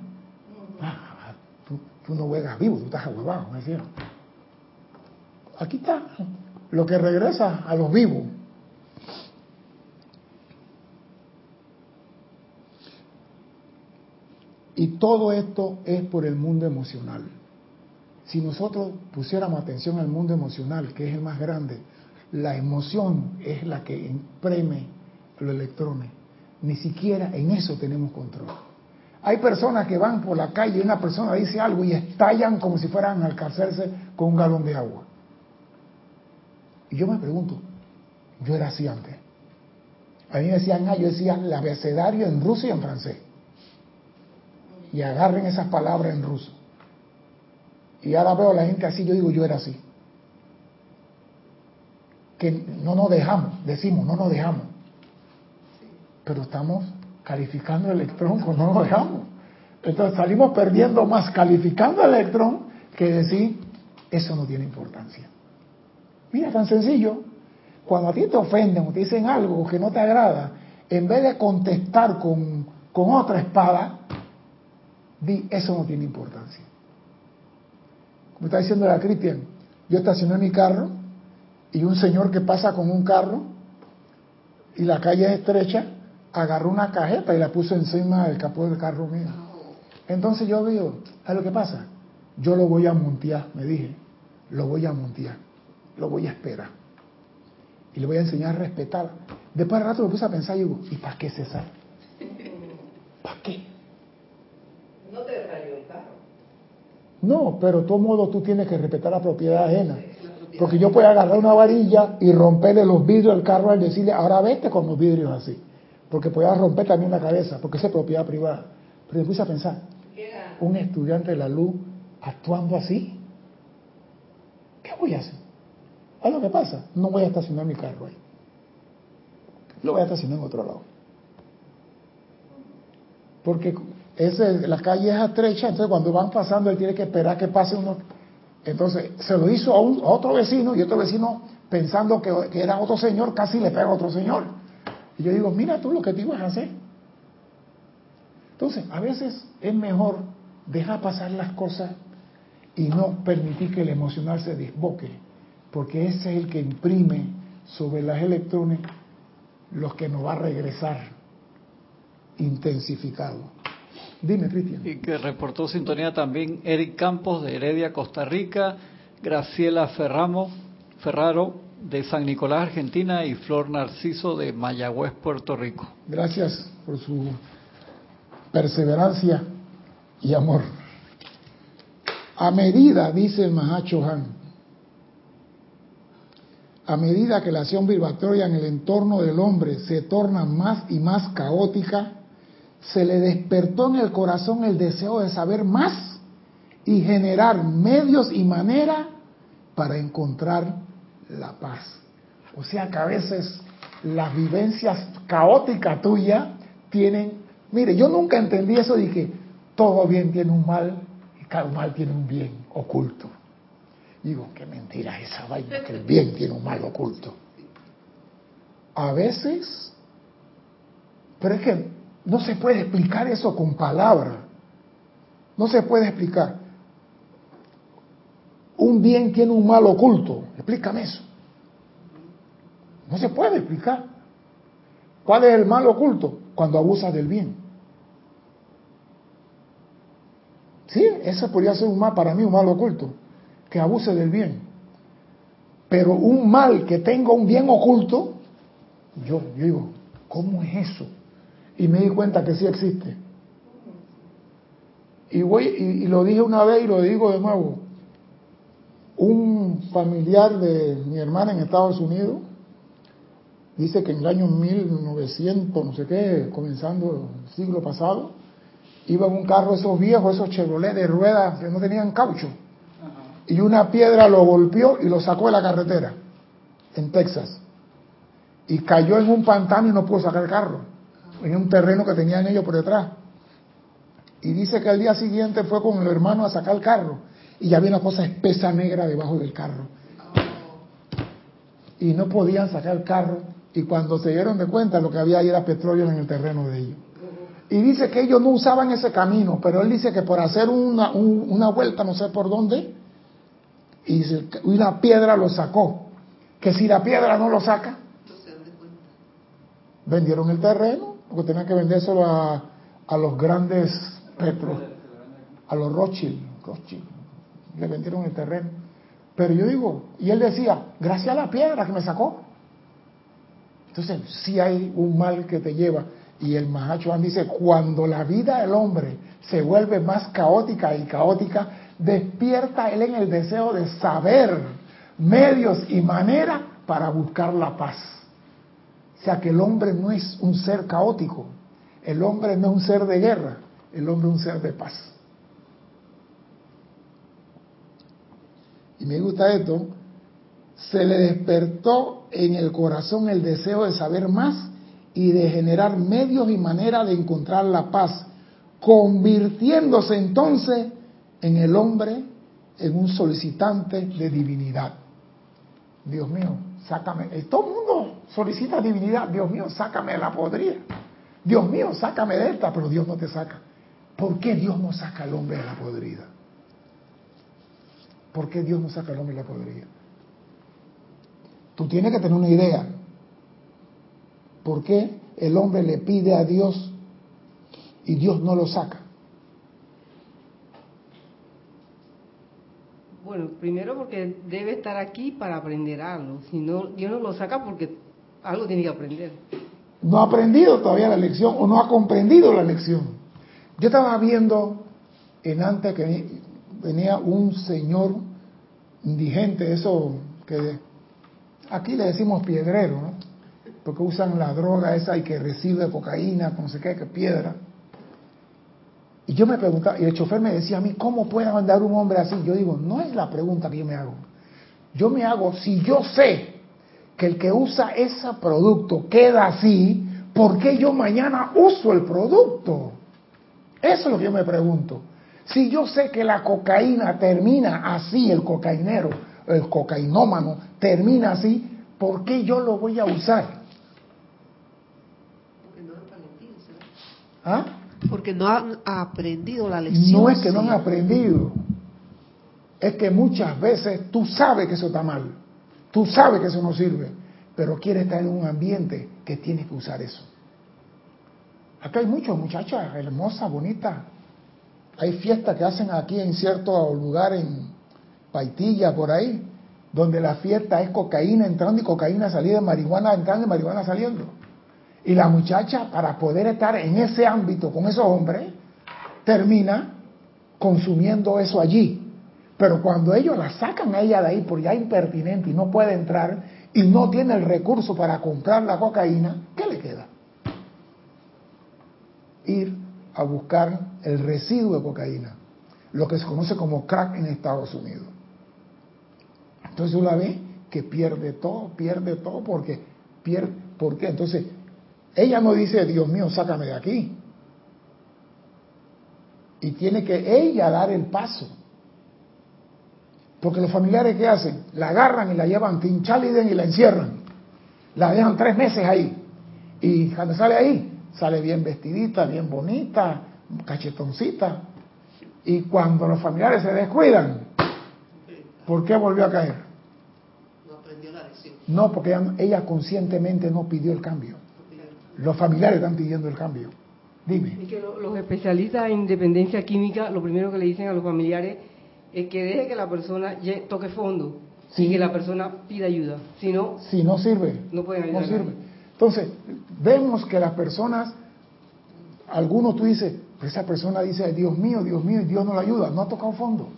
Ah, tú, no juegas vivo, tú estás ahuevado, me decían. Aquí está lo que regresa a los vivos. Y todo esto es por el mundo emocional. Si nosotros pusiéramos atención al mundo emocional, que es el más grande, la emoción es la que impreme los electrones. Ni siquiera en eso tenemos control. Hay personas que van por la calle y una persona dice algo y estallan como si fueran a alcanzarse con un galón de agua. Y yo me pregunto, yo era así antes. A mí me decían, ah, yo decía el abecedario en ruso y en francés. Y agarren esas palabras en ruso. Y ahora veo a la gente así, yo digo, yo era así. Que no nos dejamos, decimos, no nos dejamos. Pero estamos calificando el electrón cuando no lo dejamos. Entonces salimos perdiendo más calificando el electrón que decir, eso no tiene importancia. Mira, tan sencillo. Cuando a ti te ofenden o te dicen algo que no te agrada, en vez de contestar con, con otra espada, di, eso no tiene importancia. Como está diciendo la Cristian, yo estacioné mi carro y un señor que pasa con un carro y la calle es estrecha, agarró una cajeta y la puso encima del capó del carro mío. Entonces yo digo, ¿sabes lo que pasa? Yo lo voy a montear, me dije, lo voy a montear, lo voy a esperar. Y le voy a enseñar a respetar. Después de rato me puse a pensar y digo, ¿y para qué César? ¿Para qué? No te rayó el carro. No, pero de todo modo tú tienes que respetar la propiedad ajena. Porque yo puedo agarrar una varilla y romperle los vidrios del carro al decirle, ahora vete con los vidrios así porque podía romper también la cabeza, porque es propiedad privada. Pero me puse a pensar, un estudiante de la luz actuando así, ¿qué voy a hacer? ¿A lo que pasa? No voy a estacionar mi carro ahí. Lo voy a estacionar en otro lado. Porque ese, la calle es estrecha, entonces cuando van pasando él tiene que esperar que pase uno. Entonces se lo hizo a, un, otro vecino y otro vecino pensando que, que, era otro señor, casi le pega a otro señor. Yo digo, mira tú lo que te ibas a hacer. Entonces, a veces es mejor dejar pasar las cosas y no permitir que el emocional se desboque, porque ese es el que imprime sobre las electrones los que nos va a regresar intensificado. Dime, Cristian. Y que reportó sintonía también Eric Campos de Heredia, Costa Rica, Graciela Ferramo, Ferraro de San Nicolás, Argentina, y Flor Narciso de Mayagüez, Puerto Rico. Gracias por su perseverancia y amor. A medida, dice el Mahacho Han, a medida que la acción vibratoria en el entorno del hombre se torna más y más caótica, se le despertó en el corazón el deseo de saber más y generar medios y manera para encontrar la paz. O sea que a veces las vivencias caóticas tuyas tienen... Mire, yo nunca entendí eso de que todo bien tiene un mal y cada mal tiene un bien oculto. Digo, qué mentira esa vaina, que el bien tiene un mal oculto. A veces, pero es que no se puede explicar eso con palabras. No se puede explicar un bien tiene un mal oculto. Explícame eso. No se puede explicar. ¿Cuál es el mal oculto? Cuando abusas del bien. Sí, eso podría ser un mal, para mí un mal oculto, que abuse del bien. Pero un mal que tenga un bien oculto, yo, digo, ¿cómo es eso? Y me di cuenta que sí existe. Y, voy, y, lo dije una vez y lo digo de nuevo. Un familiar de mi hermana en Estados Unidos dice que en el año 1900, no sé qué, comenzando el siglo pasado, iba en un carro esos viejos, esos Chevrolet de ruedas que no tenían caucho. Y una piedra lo golpeó y lo sacó de la carretera en Texas. Y cayó en un pantano y no pudo sacar el carro. En un terreno que tenían ellos por detrás. Y dice que al día siguiente fue con el hermano a sacar el carro. Y había una cosa espesa negra debajo del carro. Y no podían sacar el carro. Y cuando se dieron de cuenta, lo que había ahí era petróleo en el terreno de ellos. Y dice que ellos no usaban ese camino, pero él dice que por hacer una, una vuelta, no sé por dónde, y una piedra lo sacó. Que si la piedra no lo saca, vendieron el terreno, porque tenían que vendérselo a, a los grandes petros, a los Rothschild, Rothschild, le vendieron el terreno. Pero yo digo, y él decía, gracias a la piedra que me sacó. Entonces, si hay un mal que te lleva. Y el Mahachuan dice, cuando la vida del hombre se vuelve más caótica y caótica, despierta él en el deseo de saber medios y maneras para buscar la paz. O sea que el hombre no es un ser caótico, el hombre no es un ser de guerra, el hombre es un ser de paz. Y me gusta esto, se le despertó en el corazón el deseo de saber más y de generar medios y maneras de encontrar la paz, convirtiéndose entonces en el hombre en un solicitante de divinidad. Dios mío, sácame. Eh, todo el mundo solicita divinidad. Dios mío, sácame de la podrida. Dios mío, sácame de esta, pero Dios no te saca. ¿Por qué Dios no saca al hombre de la podrida? ¿Por qué Dios no saca al hombre la podrida? Tú tienes que tener una idea. ¿Por qué el hombre le pide a Dios y Dios no lo saca? Bueno, primero porque debe estar aquí para aprender algo. Si no, Dios no lo saca porque algo tiene que aprender. No ha aprendido todavía la lección o no ha comprendido la lección. Yo estaba viendo en antes que venía un señor indigente, eso que aquí le decimos piedrero, ¿no? porque usan la droga esa y que recibe cocaína, no sé qué, que piedra. Y yo me preguntaba, y el chofer me decía a mí, ¿cómo puede andar un hombre así? Yo digo, no es la pregunta que yo me hago. Yo me hago, si yo sé que el que usa ese producto queda así, ¿por qué yo mañana uso el producto? Eso es lo que yo me pregunto. Si yo sé que la cocaína termina así, el cocainero, el cocainómano termina así, ¿por qué yo lo voy a usar? ¿Ah? Porque no han aprendido la lección. No es que no han aprendido, es que muchas veces tú sabes que eso está mal, tú sabes que eso no sirve, pero quieres estar en un ambiente que tiene que usar eso. Acá hay muchas muchachas hermosas, bonitas. Hay fiestas que hacen aquí en cierto lugar en Paitilla, por ahí, donde la fiesta es cocaína entrando y cocaína salida, marihuana entrando y marihuana saliendo. Y la muchacha, para poder estar en ese ámbito con esos hombres, termina consumiendo eso allí. Pero cuando ellos la sacan a ella de ahí por ya impertinente y no puede entrar y no tiene el recurso para comprar la cocaína, ¿qué le queda? Ir a buscar el residuo de cocaína, lo que se conoce como crack en Estados Unidos. Entonces una ve que pierde todo, pierde todo porque pierde, ¿por qué? Entonces ella no dice, Dios mío, sácame de aquí. Y tiene que ella dar el paso. Porque los familiares, ¿qué hacen? La agarran y la llevan tinchaliden y la encierran. La dejan tres meses ahí. Y cuando sale ahí, sale bien vestidita, bien bonita, cachetoncita. Y cuando los familiares se descuidan, ¿por qué volvió a caer? No, porque ella, conscientemente no pidió el cambio. Los familiares están pidiendo el cambio. Dime. Es que los especialistas en dependencia química, lo primero que le dicen a los familiares es que deje que la persona toque fondo y que la persona pida ayuda. Si no, si no sirve, no pueden ayudar. No sirve. Entonces, vemos que las personas, algunos tú dices, pues esa persona dice, Dios mío, Dios mío, y Dios no la ayuda, no ha tocado fondo.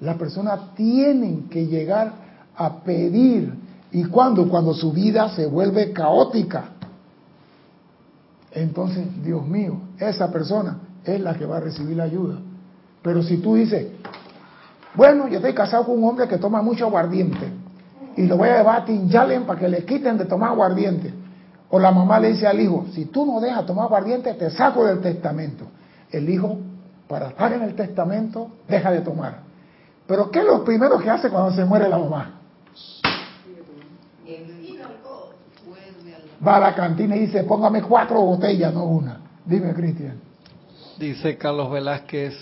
Las personas tienen que llegar a pedir. ¿Y cuándo? Cuando su vida se vuelve caótica. Entonces, Dios mío, esa persona es la que va a recibir la ayuda. Pero si tú dices, bueno, yo estoy casado con un hombre que toma mucho aguardiente y lo voy a llevar a Tinjalen para que le quiten de tomar aguardiente. O la mamá le dice al hijo, si tú no dejas tomar aguardiente, te saco del testamento. El hijo, para estar en el testamento, deja de tomar. Pero ¿qué es lo primero que hace cuando se muere la mamá? Va a la cantina y dice, póngame cuatro botellas, no una. Dime, Cristian. Dice Carlos Velázquez,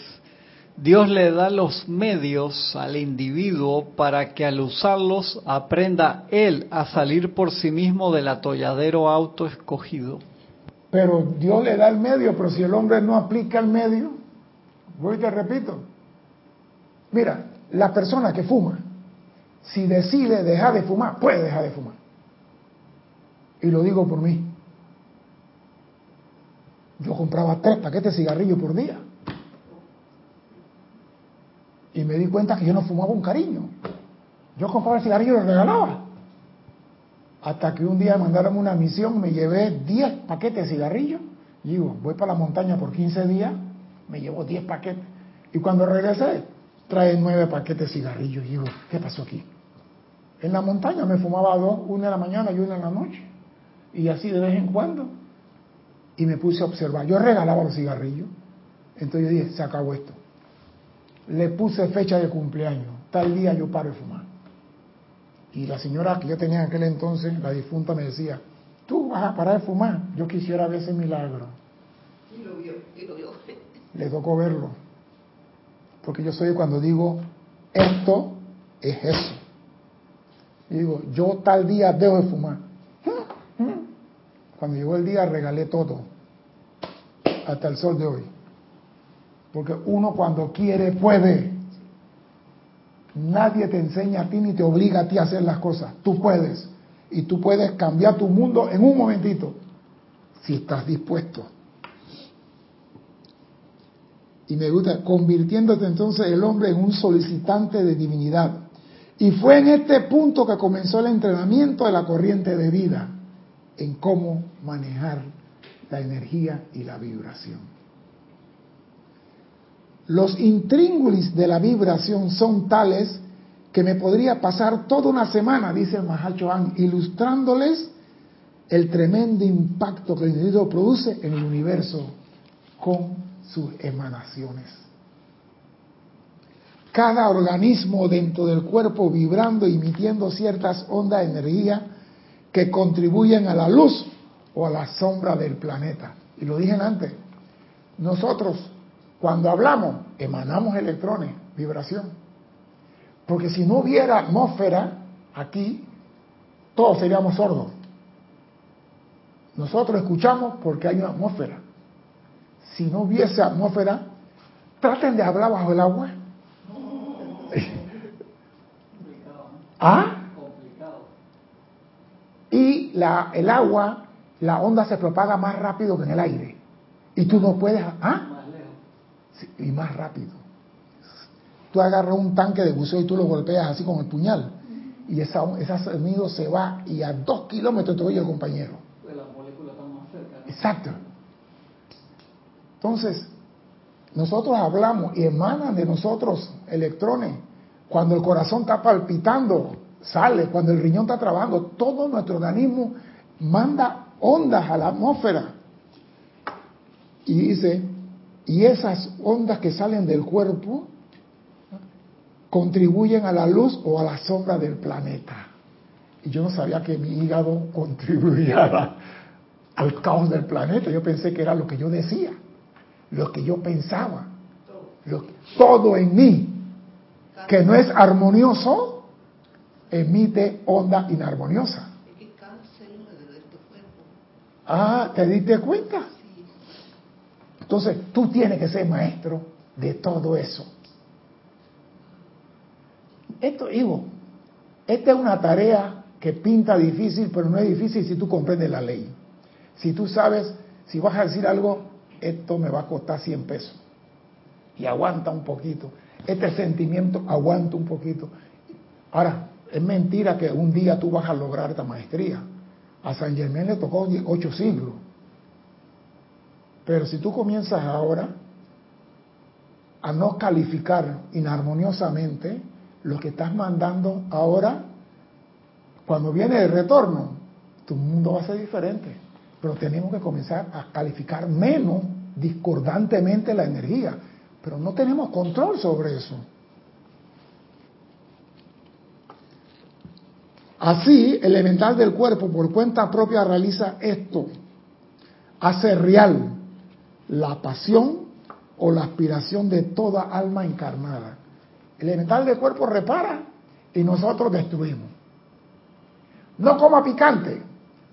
Dios le da los medios al individuo para que al usarlos aprenda él a salir por sí mismo del atolladero autoescogido. Pero Dios le da el medio, pero si el hombre no aplica el medio, voy te repito. Mira, la persona que fuma, si decide dejar de fumar, puede dejar de fumar. Y lo digo por mí. Yo compraba tres paquetes de cigarrillos por día. Y me di cuenta que yo no fumaba un cariño. Yo compraba el cigarrillo y lo regalaba. Hasta que un día mandaron una misión, me llevé 10 paquetes de cigarrillos. Y digo, voy para la montaña por 15 días, me llevo 10 paquetes. Y cuando regresé, trae 9 paquetes de cigarrillos. Y digo, ¿qué pasó aquí? En la montaña me fumaba dos, una en la mañana y una en la noche. Y así de vez en cuando. Y me puse a observar. Yo regalaba los cigarrillos. Entonces yo dije, se acabó esto le puse fecha de cumpleaños, tal día yo paro de fumar. Y la señora que yo tenía en aquel entonces, la difunta, me decía, tú vas a parar de fumar, yo quisiera ver ese milagro. Y lo vio, y lo vio. Le tocó verlo. Porque yo soy cuando digo, esto es eso. Y digo, yo tal día dejo de fumar. Cuando llegó el día regalé todo, hasta el sol de hoy. Porque uno cuando quiere puede. Nadie te enseña a ti ni te obliga a ti a hacer las cosas. Tú puedes. Y tú puedes cambiar tu mundo en un momentito. Si estás dispuesto. Y me gusta, convirtiéndote entonces el hombre en un solicitante de divinidad. Y fue en este punto que comenzó el entrenamiento de la corriente de vida, en cómo manejar la energía y la vibración. Los intríngulis de la vibración son tales que me podría pasar toda una semana, dice el Mahachohan, ilustrándoles el tremendo impacto que el individuo produce en el universo con sus emanaciones. Cada organismo dentro del cuerpo vibrando, emitiendo ciertas ondas de energía que contribuyen a la luz o a la sombra del planeta. Y lo dije antes, nosotros cuando hablamos, emanamos electrones, vibración. Porque si no hubiera atmósfera aquí, todos seríamos sordos. Nosotros escuchamos porque hay una atmósfera. Si no hubiese atmósfera, traten de hablar bajo el agua. ¿Ah? Y la, el agua, la onda se propaga más rápido que en el aire. Y tú no puedes... ¿Ah? Y más rápido. Tú agarras un tanque de buceo y tú lo golpeas así con el puñal. Y esa, ese sonido se va y a dos kilómetros te oye el compañero. Pues Exacto. Entonces, nosotros hablamos y emanan de nosotros electrones. Cuando el corazón está palpitando, sale. Cuando el riñón está trabajando, todo nuestro organismo manda ondas a la atmósfera. Y dice, y esas ondas que salen del cuerpo contribuyen a la luz o a la sombra del planeta. Y yo no sabía que mi hígado contribuía al caos del planeta. Yo pensé que era lo que yo decía, lo que yo pensaba, lo, todo en mí que no es armonioso, emite onda inarmoniosa. Ah, ¿te diste cuenta? Entonces, tú tienes que ser maestro de todo eso. Esto, Ivo, esta es una tarea que pinta difícil, pero no es difícil si tú comprendes la ley. Si tú sabes, si vas a decir algo, esto me va a costar 100 pesos. Y aguanta un poquito. Este sentimiento aguanta un poquito. Ahora, es mentira que un día tú vas a lograr esta maestría. A San Germán le tocó ocho siglos. Pero si tú comienzas ahora a no calificar inarmoniosamente lo que estás mandando ahora, cuando viene el retorno, tu mundo va a ser diferente. Pero tenemos que comenzar a calificar menos discordantemente la energía. Pero no tenemos control sobre eso. Así, el elemental del cuerpo por cuenta propia realiza esto. Hace real la pasión o la aspiración de toda alma encarnada. El elemental del cuerpo repara y nosotros destruimos. No coma picante,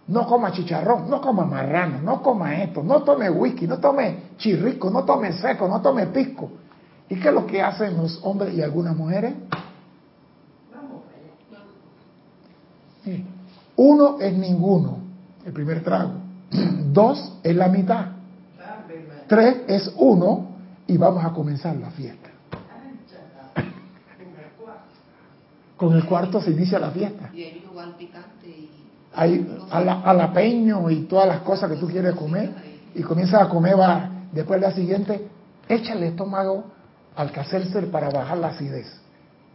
no coma chicharrón, no coma marrano, no coma esto, no tome whisky, no tome chirrico, no tome seco, no tome pisco. ¿Y qué es lo que hacen los hombres y algunas mujeres? Uno es ninguno, el primer trago. Dos es la mitad. Tres es uno y vamos a comenzar la fiesta. Con el cuarto se inicia la fiesta. Hay alapeño y todas las cosas que tú quieres comer y comienzas a comer, va, después la siguiente, échale estómago al cacercer para bajar la acidez.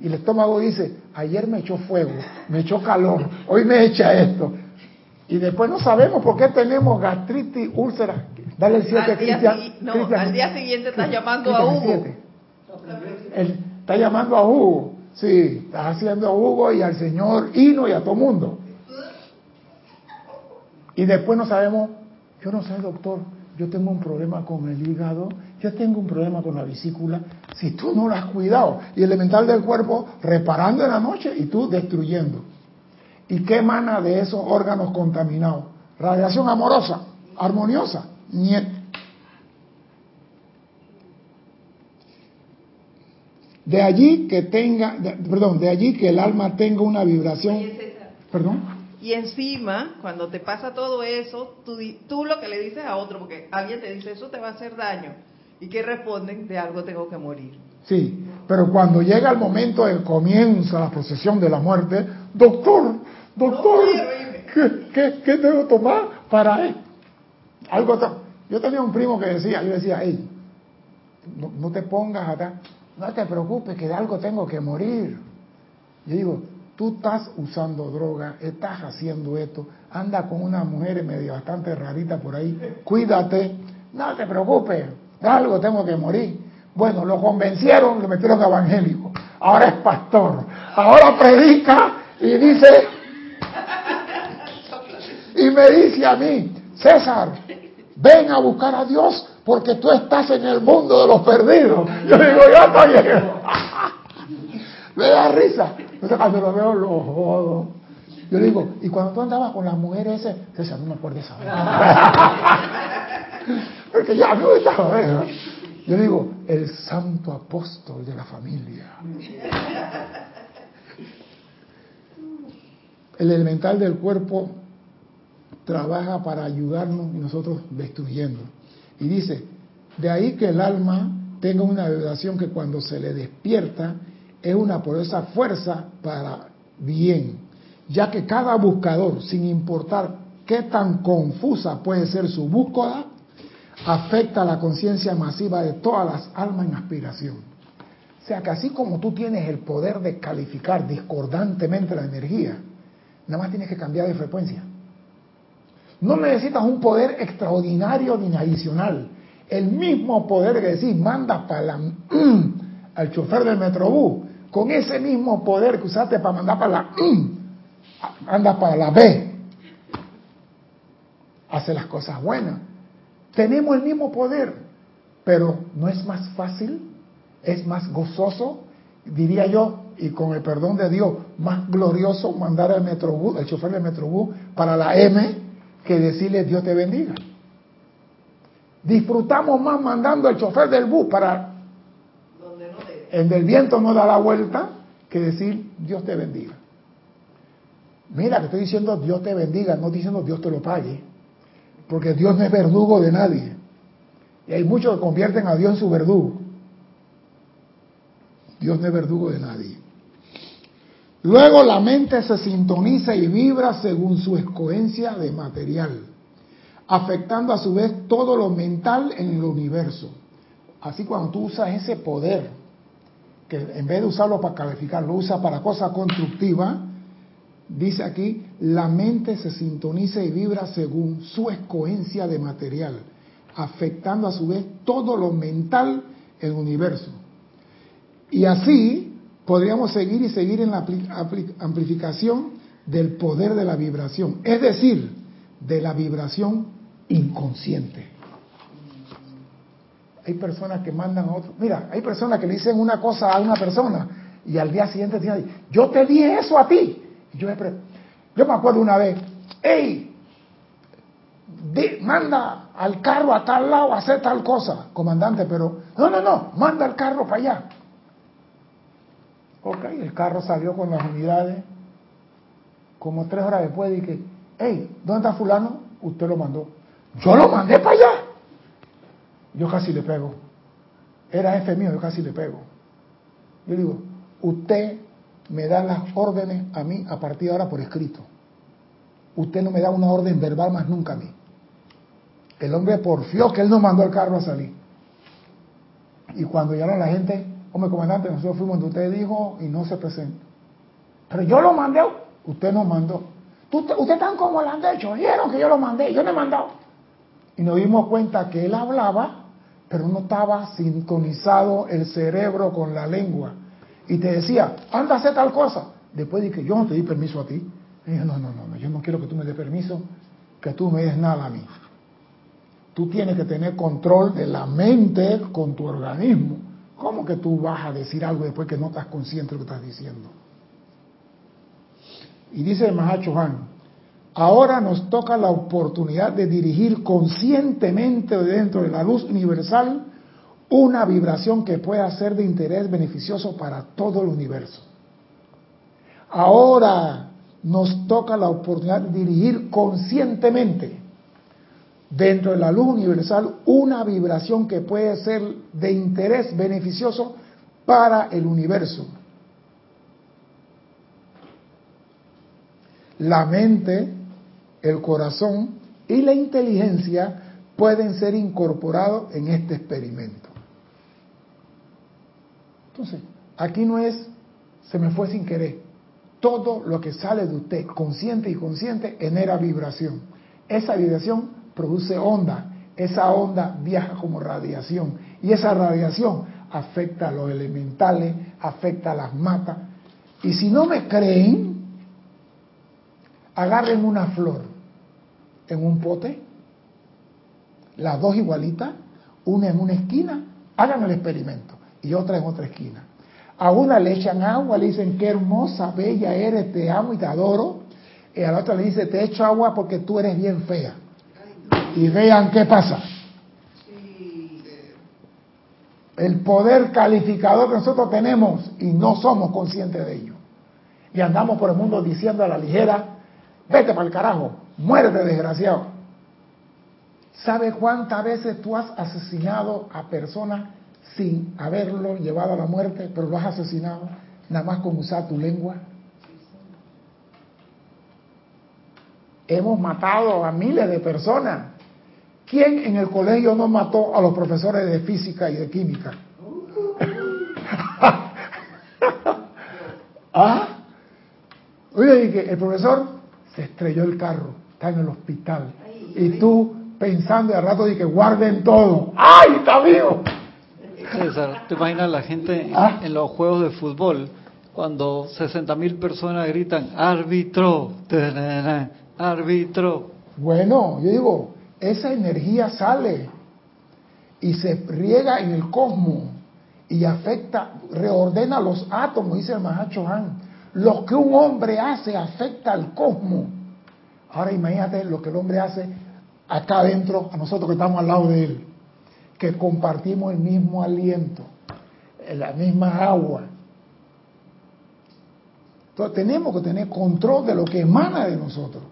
Y el estómago dice, ayer me echó fuego, me echó calor, hoy me echa esto. Y después no sabemos por qué tenemos gastritis, úlceras. Dale el 7, Cristian. No, al día siguiente está llamando a Hugo. está llamando a Hugo. Sí, está haciendo a Hugo y al señor Hino y a todo mundo. Y después no sabemos, yo no sé, doctor, yo tengo un problema con el hígado, yo tengo un problema con la vesícula, si tú no lo has cuidado, y elemental del cuerpo reparando en la noche y tú destruyendo. ¿Y qué emana de esos órganos contaminados? Radiación amorosa, armoniosa, niet. De allí que tenga, perdón, de allí que el alma tenga una vibración. Perdón. Y encima, cuando te pasa todo eso, tú, tú lo que le dices a otro, porque alguien te dice, eso te va a hacer daño. ¿Y qué responden? De algo tengo que morir. Sí, pero cuando llega el momento de comienza la procesión de la muerte, doctor, doctor, ¿qué, qué, qué debo tomar para él? Algo Yo tenía un primo que decía, yo decía, hey, no, te pongas acá, no te preocupes que de algo tengo que morir. Yo digo, tú estás usando droga, estás haciendo esto, anda con una mujer medio bastante rarita por ahí, cuídate, no te preocupes, de algo tengo que morir. Bueno, lo convencieron, lo metieron evangélico, ahora es pastor, ahora predica y dice, y me dice a mí, César, ven a buscar a Dios porque tú estás en el mundo de los perdidos. Yo digo, yo estoy en Me da risa. Entonces cuando lo veo lo jodo. Yo digo, y cuando tú andabas con las mujeres ese, no me acuerdo esa Porque ya no estaba Yo le digo, el santo apóstol de la familia. El elemental del cuerpo trabaja para ayudarnos y nosotros destruyendo. Y dice, de ahí que el alma tenga una vibración que cuando se le despierta es una poderosa fuerza para bien, ya que cada buscador, sin importar qué tan confusa puede ser su búsqueda, afecta la conciencia masiva de todas las almas en aspiración. O sea que así como tú tienes el poder de calificar discordantemente la energía, nada más tienes que cambiar de frecuencia. No necesitas un poder extraordinario ni adicional. El mismo poder que decís, manda para la, al chofer del metrobús con ese mismo poder que usaste para mandar para la anda para la B. Hace las cosas buenas. Tenemos el mismo poder, pero no es más fácil, es más gozoso, diría yo, y con el perdón de Dios, más glorioso mandar al metrobús, el chofer del metrobús para la M que decirle Dios te bendiga. Disfrutamos más mandando al chofer del bus para en el viento no da la vuelta que decir Dios te bendiga. Mira, que estoy diciendo Dios te bendiga, no diciendo Dios te lo pague, porque Dios no es verdugo de nadie. Y hay muchos que convierten a Dios en su verdugo. Dios no es verdugo de nadie. Luego la mente se sintoniza y vibra según su escogencia de material, afectando a su vez todo lo mental en el universo. Así cuando tú usas ese poder, que en vez de usarlo para calificar, lo usa para cosas constructivas, dice aquí, la mente se sintoniza y vibra según su escogencia de material, afectando a su vez todo lo mental en el universo. Y así podríamos seguir y seguir en la amplificación del poder de la vibración, es decir, de la vibración inconsciente. Hay personas que mandan a otro. Mira, hay personas que le dicen una cosa a una persona y al día siguiente dicen, yo te dije eso a ti. Yo me acuerdo una vez, hey, manda al carro a tal lado a hacer tal cosa, comandante, pero no, no, no, manda el carro para allá. Ok, el carro salió con las unidades. Como tres horas después dije, hey, ¿dónde está fulano? Usted lo mandó. Yo lo mandé para allá. Yo casi le pego. Era jefe mío, yo casi le pego. Yo digo, usted me da las órdenes a mí a partir de ahora por escrito. Usted no me da una orden verbal más nunca a mí. El hombre porfió que él no mandó el carro a salir. Y cuando llegaron la gente, Hombre, comandante, nosotros fuimos donde usted dijo y no se presentó. Pero yo lo mandé, usted no mandó. usted tan como lo han hecho, vieron que yo lo mandé, yo no he mandado. Y nos dimos cuenta que él hablaba, pero no estaba sintonizado el cerebro con la lengua. Y te decía, anda a hacer tal cosa. Después dije, yo no te di permiso a ti. Y dije, no, no, no, yo no quiero que tú me des permiso, que tú me des nada a mí. Tú tienes que tener control de la mente con tu organismo ¿Cómo que tú vas a decir algo después que no estás consciente de lo que estás diciendo? Y dice el Mahacho Han, ahora nos toca la oportunidad de dirigir conscientemente dentro de la luz universal una vibración que pueda ser de interés beneficioso para todo el universo. Ahora nos toca la oportunidad de dirigir conscientemente dentro de la luz universal una vibración que puede ser de interés beneficioso para el universo. La mente, el corazón y la inteligencia pueden ser incorporados en este experimento. Entonces, aquí no es, se me fue sin querer. Todo lo que sale de usted, consciente y consciente, genera vibración. Esa vibración produce onda. Esa onda viaja como radiación y esa radiación afecta a los elementales, afecta a las matas. Y si no me creen, agarren una flor en un pote, las dos igualitas, una en una esquina, hagan el experimento y otra en otra esquina. A una le echan agua, le dicen qué hermosa, bella eres, te amo y te adoro. Y a la otra le dice te echo agua porque tú eres bien fea y vean qué pasa. El poder calificador que nosotros tenemos y no somos conscientes de ello. Y andamos por el mundo diciendo a la ligera, vete para el carajo, muérete desgraciado. ¿Sabe cuántas veces tú has asesinado a personas sin haberlo llevado a la muerte, pero lo has asesinado nada más con usar tu lengua? Hemos matado a miles de personas ¿Quién en el colegio no mató a los profesores de física y de química? ¿Ah? Oye, que el profesor se estrelló el carro, está en el hospital. Y tú pensando al rato de que guarden todo. ¡Ay, está vivo! César, ¿te imaginas la gente ¿Ah? en los juegos de fútbol cuando 60 mil personas gritan árbitro, árbitro? Bueno, yo digo, esa energía sale y se riega en el cosmos y afecta, reordena los átomos, dice el Mahacho Han. Lo que un hombre hace afecta al cosmos. Ahora imagínate lo que el hombre hace acá adentro, a nosotros que estamos al lado de él, que compartimos el mismo aliento, la misma agua. Entonces tenemos que tener control de lo que emana de nosotros.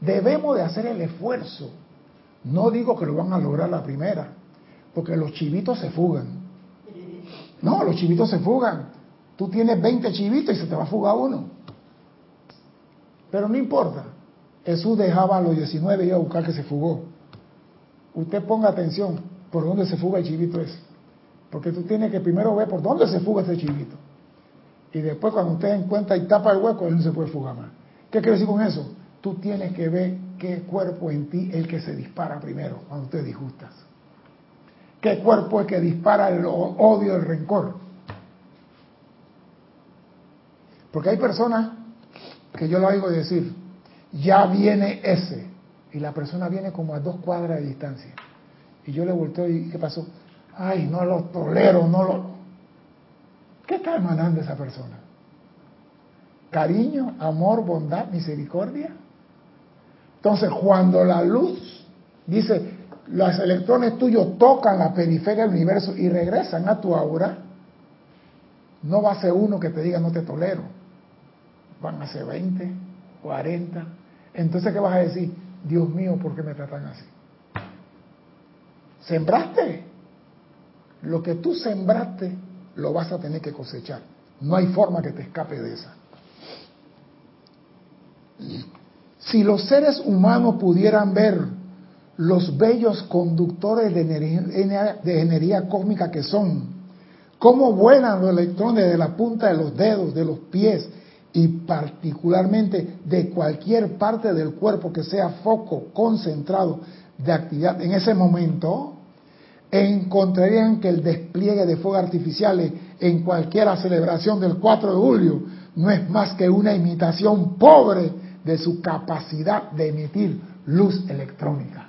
Debemos de hacer el esfuerzo. No digo que lo van a lograr la primera, porque los chivitos se fugan. No, los chivitos se fugan. Tú tienes 20 chivitos y se te va a fugar uno. Pero no importa. Jesús dejaba a los 19 y iba a buscar que se fugó. Usted ponga atención por dónde se fuga el chivito ese. Porque tú tienes que primero ver por dónde se fuga ese chivito. Y después cuando usted encuentra y tapa el hueco, él no se puede fugar más. ¿Qué quiere decir con eso? Tú tienes que ver qué cuerpo en ti el que se dispara primero cuando te disgustas. ¿Qué cuerpo es que dispara el odio, el rencor? Porque hay personas que yo lo oigo decir, ya viene ese, y la persona viene como a dos cuadras de distancia. Y yo le volteo y ¿qué pasó? Ay, no lo tolero, no lo... ¿Qué está emanando esa persona? Cariño, amor, bondad, misericordia. Entonces, cuando la luz dice, los electrones tuyos tocan la periferia del universo y regresan a tu aura, no va a ser uno que te diga no te tolero. Van a ser 20, 40. Entonces, ¿qué vas a decir? Dios mío, ¿por qué me tratan así? Sembraste. Lo que tú sembraste lo vas a tener que cosechar. No hay forma que te escape de esa. Si los seres humanos pudieran ver los bellos conductores de energía, cósmica que son, cómo vuelan los electrones de la punta de los dedos, de los pies y particularmente de cualquier parte del cuerpo que sea foco concentrado de actividad en ese momento, encontrarían que el despliegue de fuegos artificiales en cualquier celebración del 4 de julio no es más que una imitación pobre de su capacidad de emitir luz electrónica.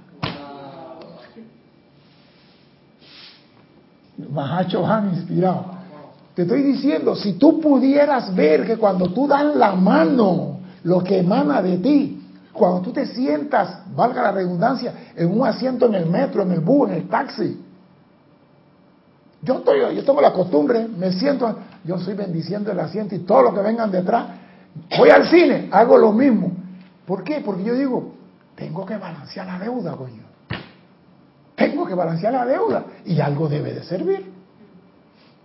Mahacho Han inspirado. Te estoy diciendo, si tú pudieras ver que cuando tú das la mano, lo que emana de ti, cuando tú te sientas, valga la redundancia, en un asiento en el metro, en el bus, en el taxi, yo, estoy, yo tengo la costumbre, me siento, yo estoy bendiciendo el asiento y todo lo que vengan detrás, voy al cine, hago lo mismo. ¿Por qué? Porque yo digo, tengo que balancear la deuda, coño. Tengo que balancear la deuda y algo debe de servir.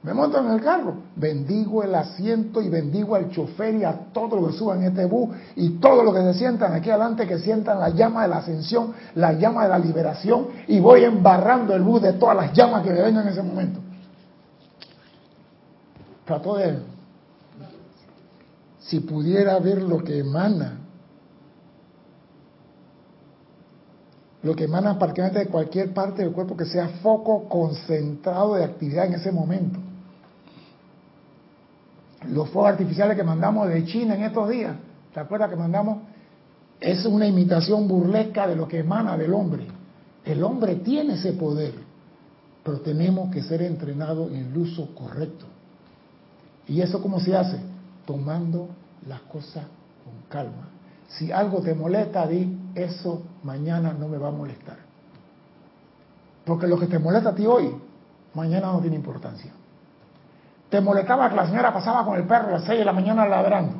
Me monto en el carro, bendigo el asiento y bendigo al chofer y a todos los que suban este bus y todos los que se sientan aquí adelante que sientan la llama de la ascensión, la llama de la liberación y voy embarrando el bus de todas las llamas que me vengan en ese momento. Trato de, si pudiera ver lo que emana lo que emana prácticamente de cualquier parte del cuerpo que sea foco concentrado de actividad en ese momento. Los fuegos artificiales que mandamos de China en estos días, ¿te acuerdas que mandamos? Es una imitación burlesca de lo que emana del hombre. El hombre tiene ese poder, pero tenemos que ser entrenados en el uso correcto. ¿Y eso cómo se hace? Tomando las cosas con calma. Si algo te molesta, di, eso mañana no me va a molestar. Porque lo que te molesta a ti hoy, mañana no tiene importancia. Te molestaba que la señora pasaba con el perro a las 6 de la mañana ladrando.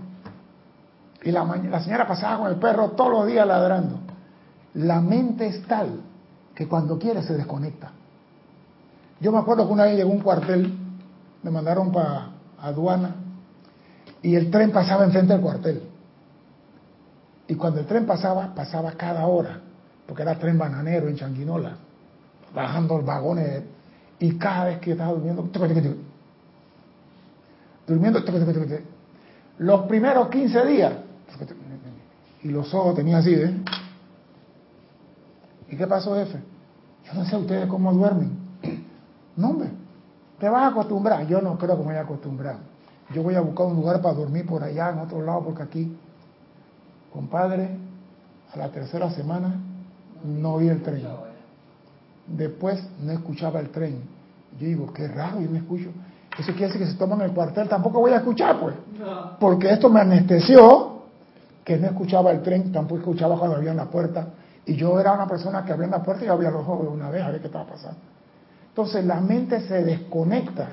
Y la, señora pasaba con el perro todos los días ladrando. La mente es tal que cuando quiere se desconecta. Yo me acuerdo que una vez llegó un cuartel, me mandaron para aduana y el tren pasaba enfrente del cuartel. Y cuando el tren pasaba, pasaba cada hora, porque era tren bananero en Changuinola, bajando los vagones. Y cada vez que estaba durmiendo, durmiendo, los primeros 15 días, y los ojos tenía así, ¿eh? ¿Y qué pasó, jefe? Yo no sé ustedes cómo duermen. No, hombre, te vas a acostumbrar. Yo no creo que me voy a acostumbrar. Yo voy a buscar un lugar para dormir por allá, en otro lado, porque aquí Compadre, a la tercera semana no vi el tren. Después no escuchaba el tren. Yo digo, qué raro, yo no escucho. Eso quiere decir que si toman el cuartel tampoco voy a escuchar, pues. Porque esto me anestesió, que no escuchaba el tren, tampoco escuchaba cuando había la puerta. Y yo era una persona que abría la puerta y abría los ojos una vez a ver qué estaba pasando. Entonces la mente se desconecta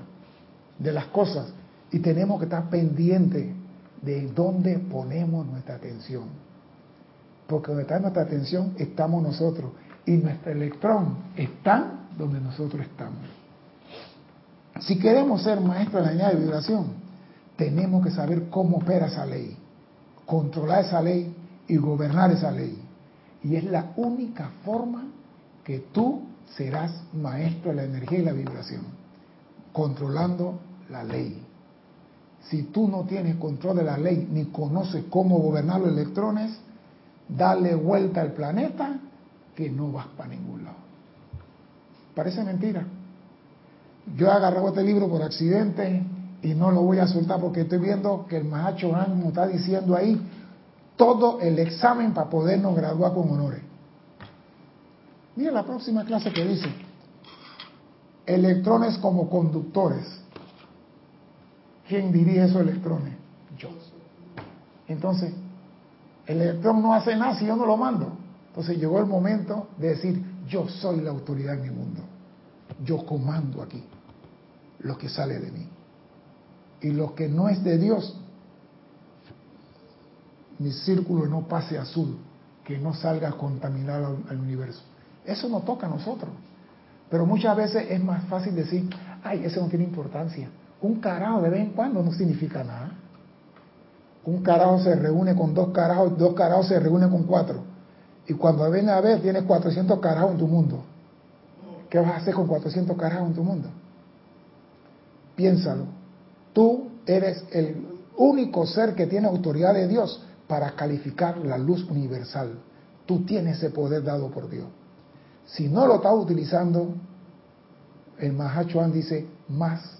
de las cosas y tenemos que estar pendientes de dónde ponemos nuestra atención. Porque donde está nuestra atención estamos nosotros y nuestro electrón está donde nosotros estamos. Si queremos ser maestros de la línea de vibración, tenemos que saber cómo opera esa ley, controlar esa ley y gobernar esa ley. Y es la única forma que tú serás maestro de la energía y la vibración, controlando la ley. Si tú no tienes control de la ley ni conoces cómo gobernar los electrones, dale vuelta al planeta que no vas para ningún lado. Parece mentira. Yo he este libro por accidente y no lo voy a soltar porque estoy viendo que el Mahacho Han nos está diciendo ahí todo el examen para podernos graduar con honores. Mira la próxima clase que dice, electrones como conductores. ¿Quién dirige esos electrones? Yo. Entonces, el electrón no hace nada si yo no lo mando. Entonces llegó el momento de decir, yo soy la autoridad en mi mundo. Yo comando aquí lo que sale de mí. Y lo que no es de Dios, mi círculo no pase azul, que no salga a contaminar al, universo. Eso no toca a nosotros. Pero muchas veces es más fácil decir, ay, eso no tiene importancia. Un carajo de vez en cuando no significa nada. Un carajo se reúne con dos carajos, dos carajos se reúnen con cuatro. Y cuando ven a ver, tienes 400 carajos en tu mundo. ¿Qué vas a hacer con 400 carajos en tu mundo? Piénsalo. Tú eres el único ser que tiene autoridad de Dios para calificar la luz universal. Tú tienes ese poder dado por Dios. Si no lo estás utilizando, el Mahachuan dice, más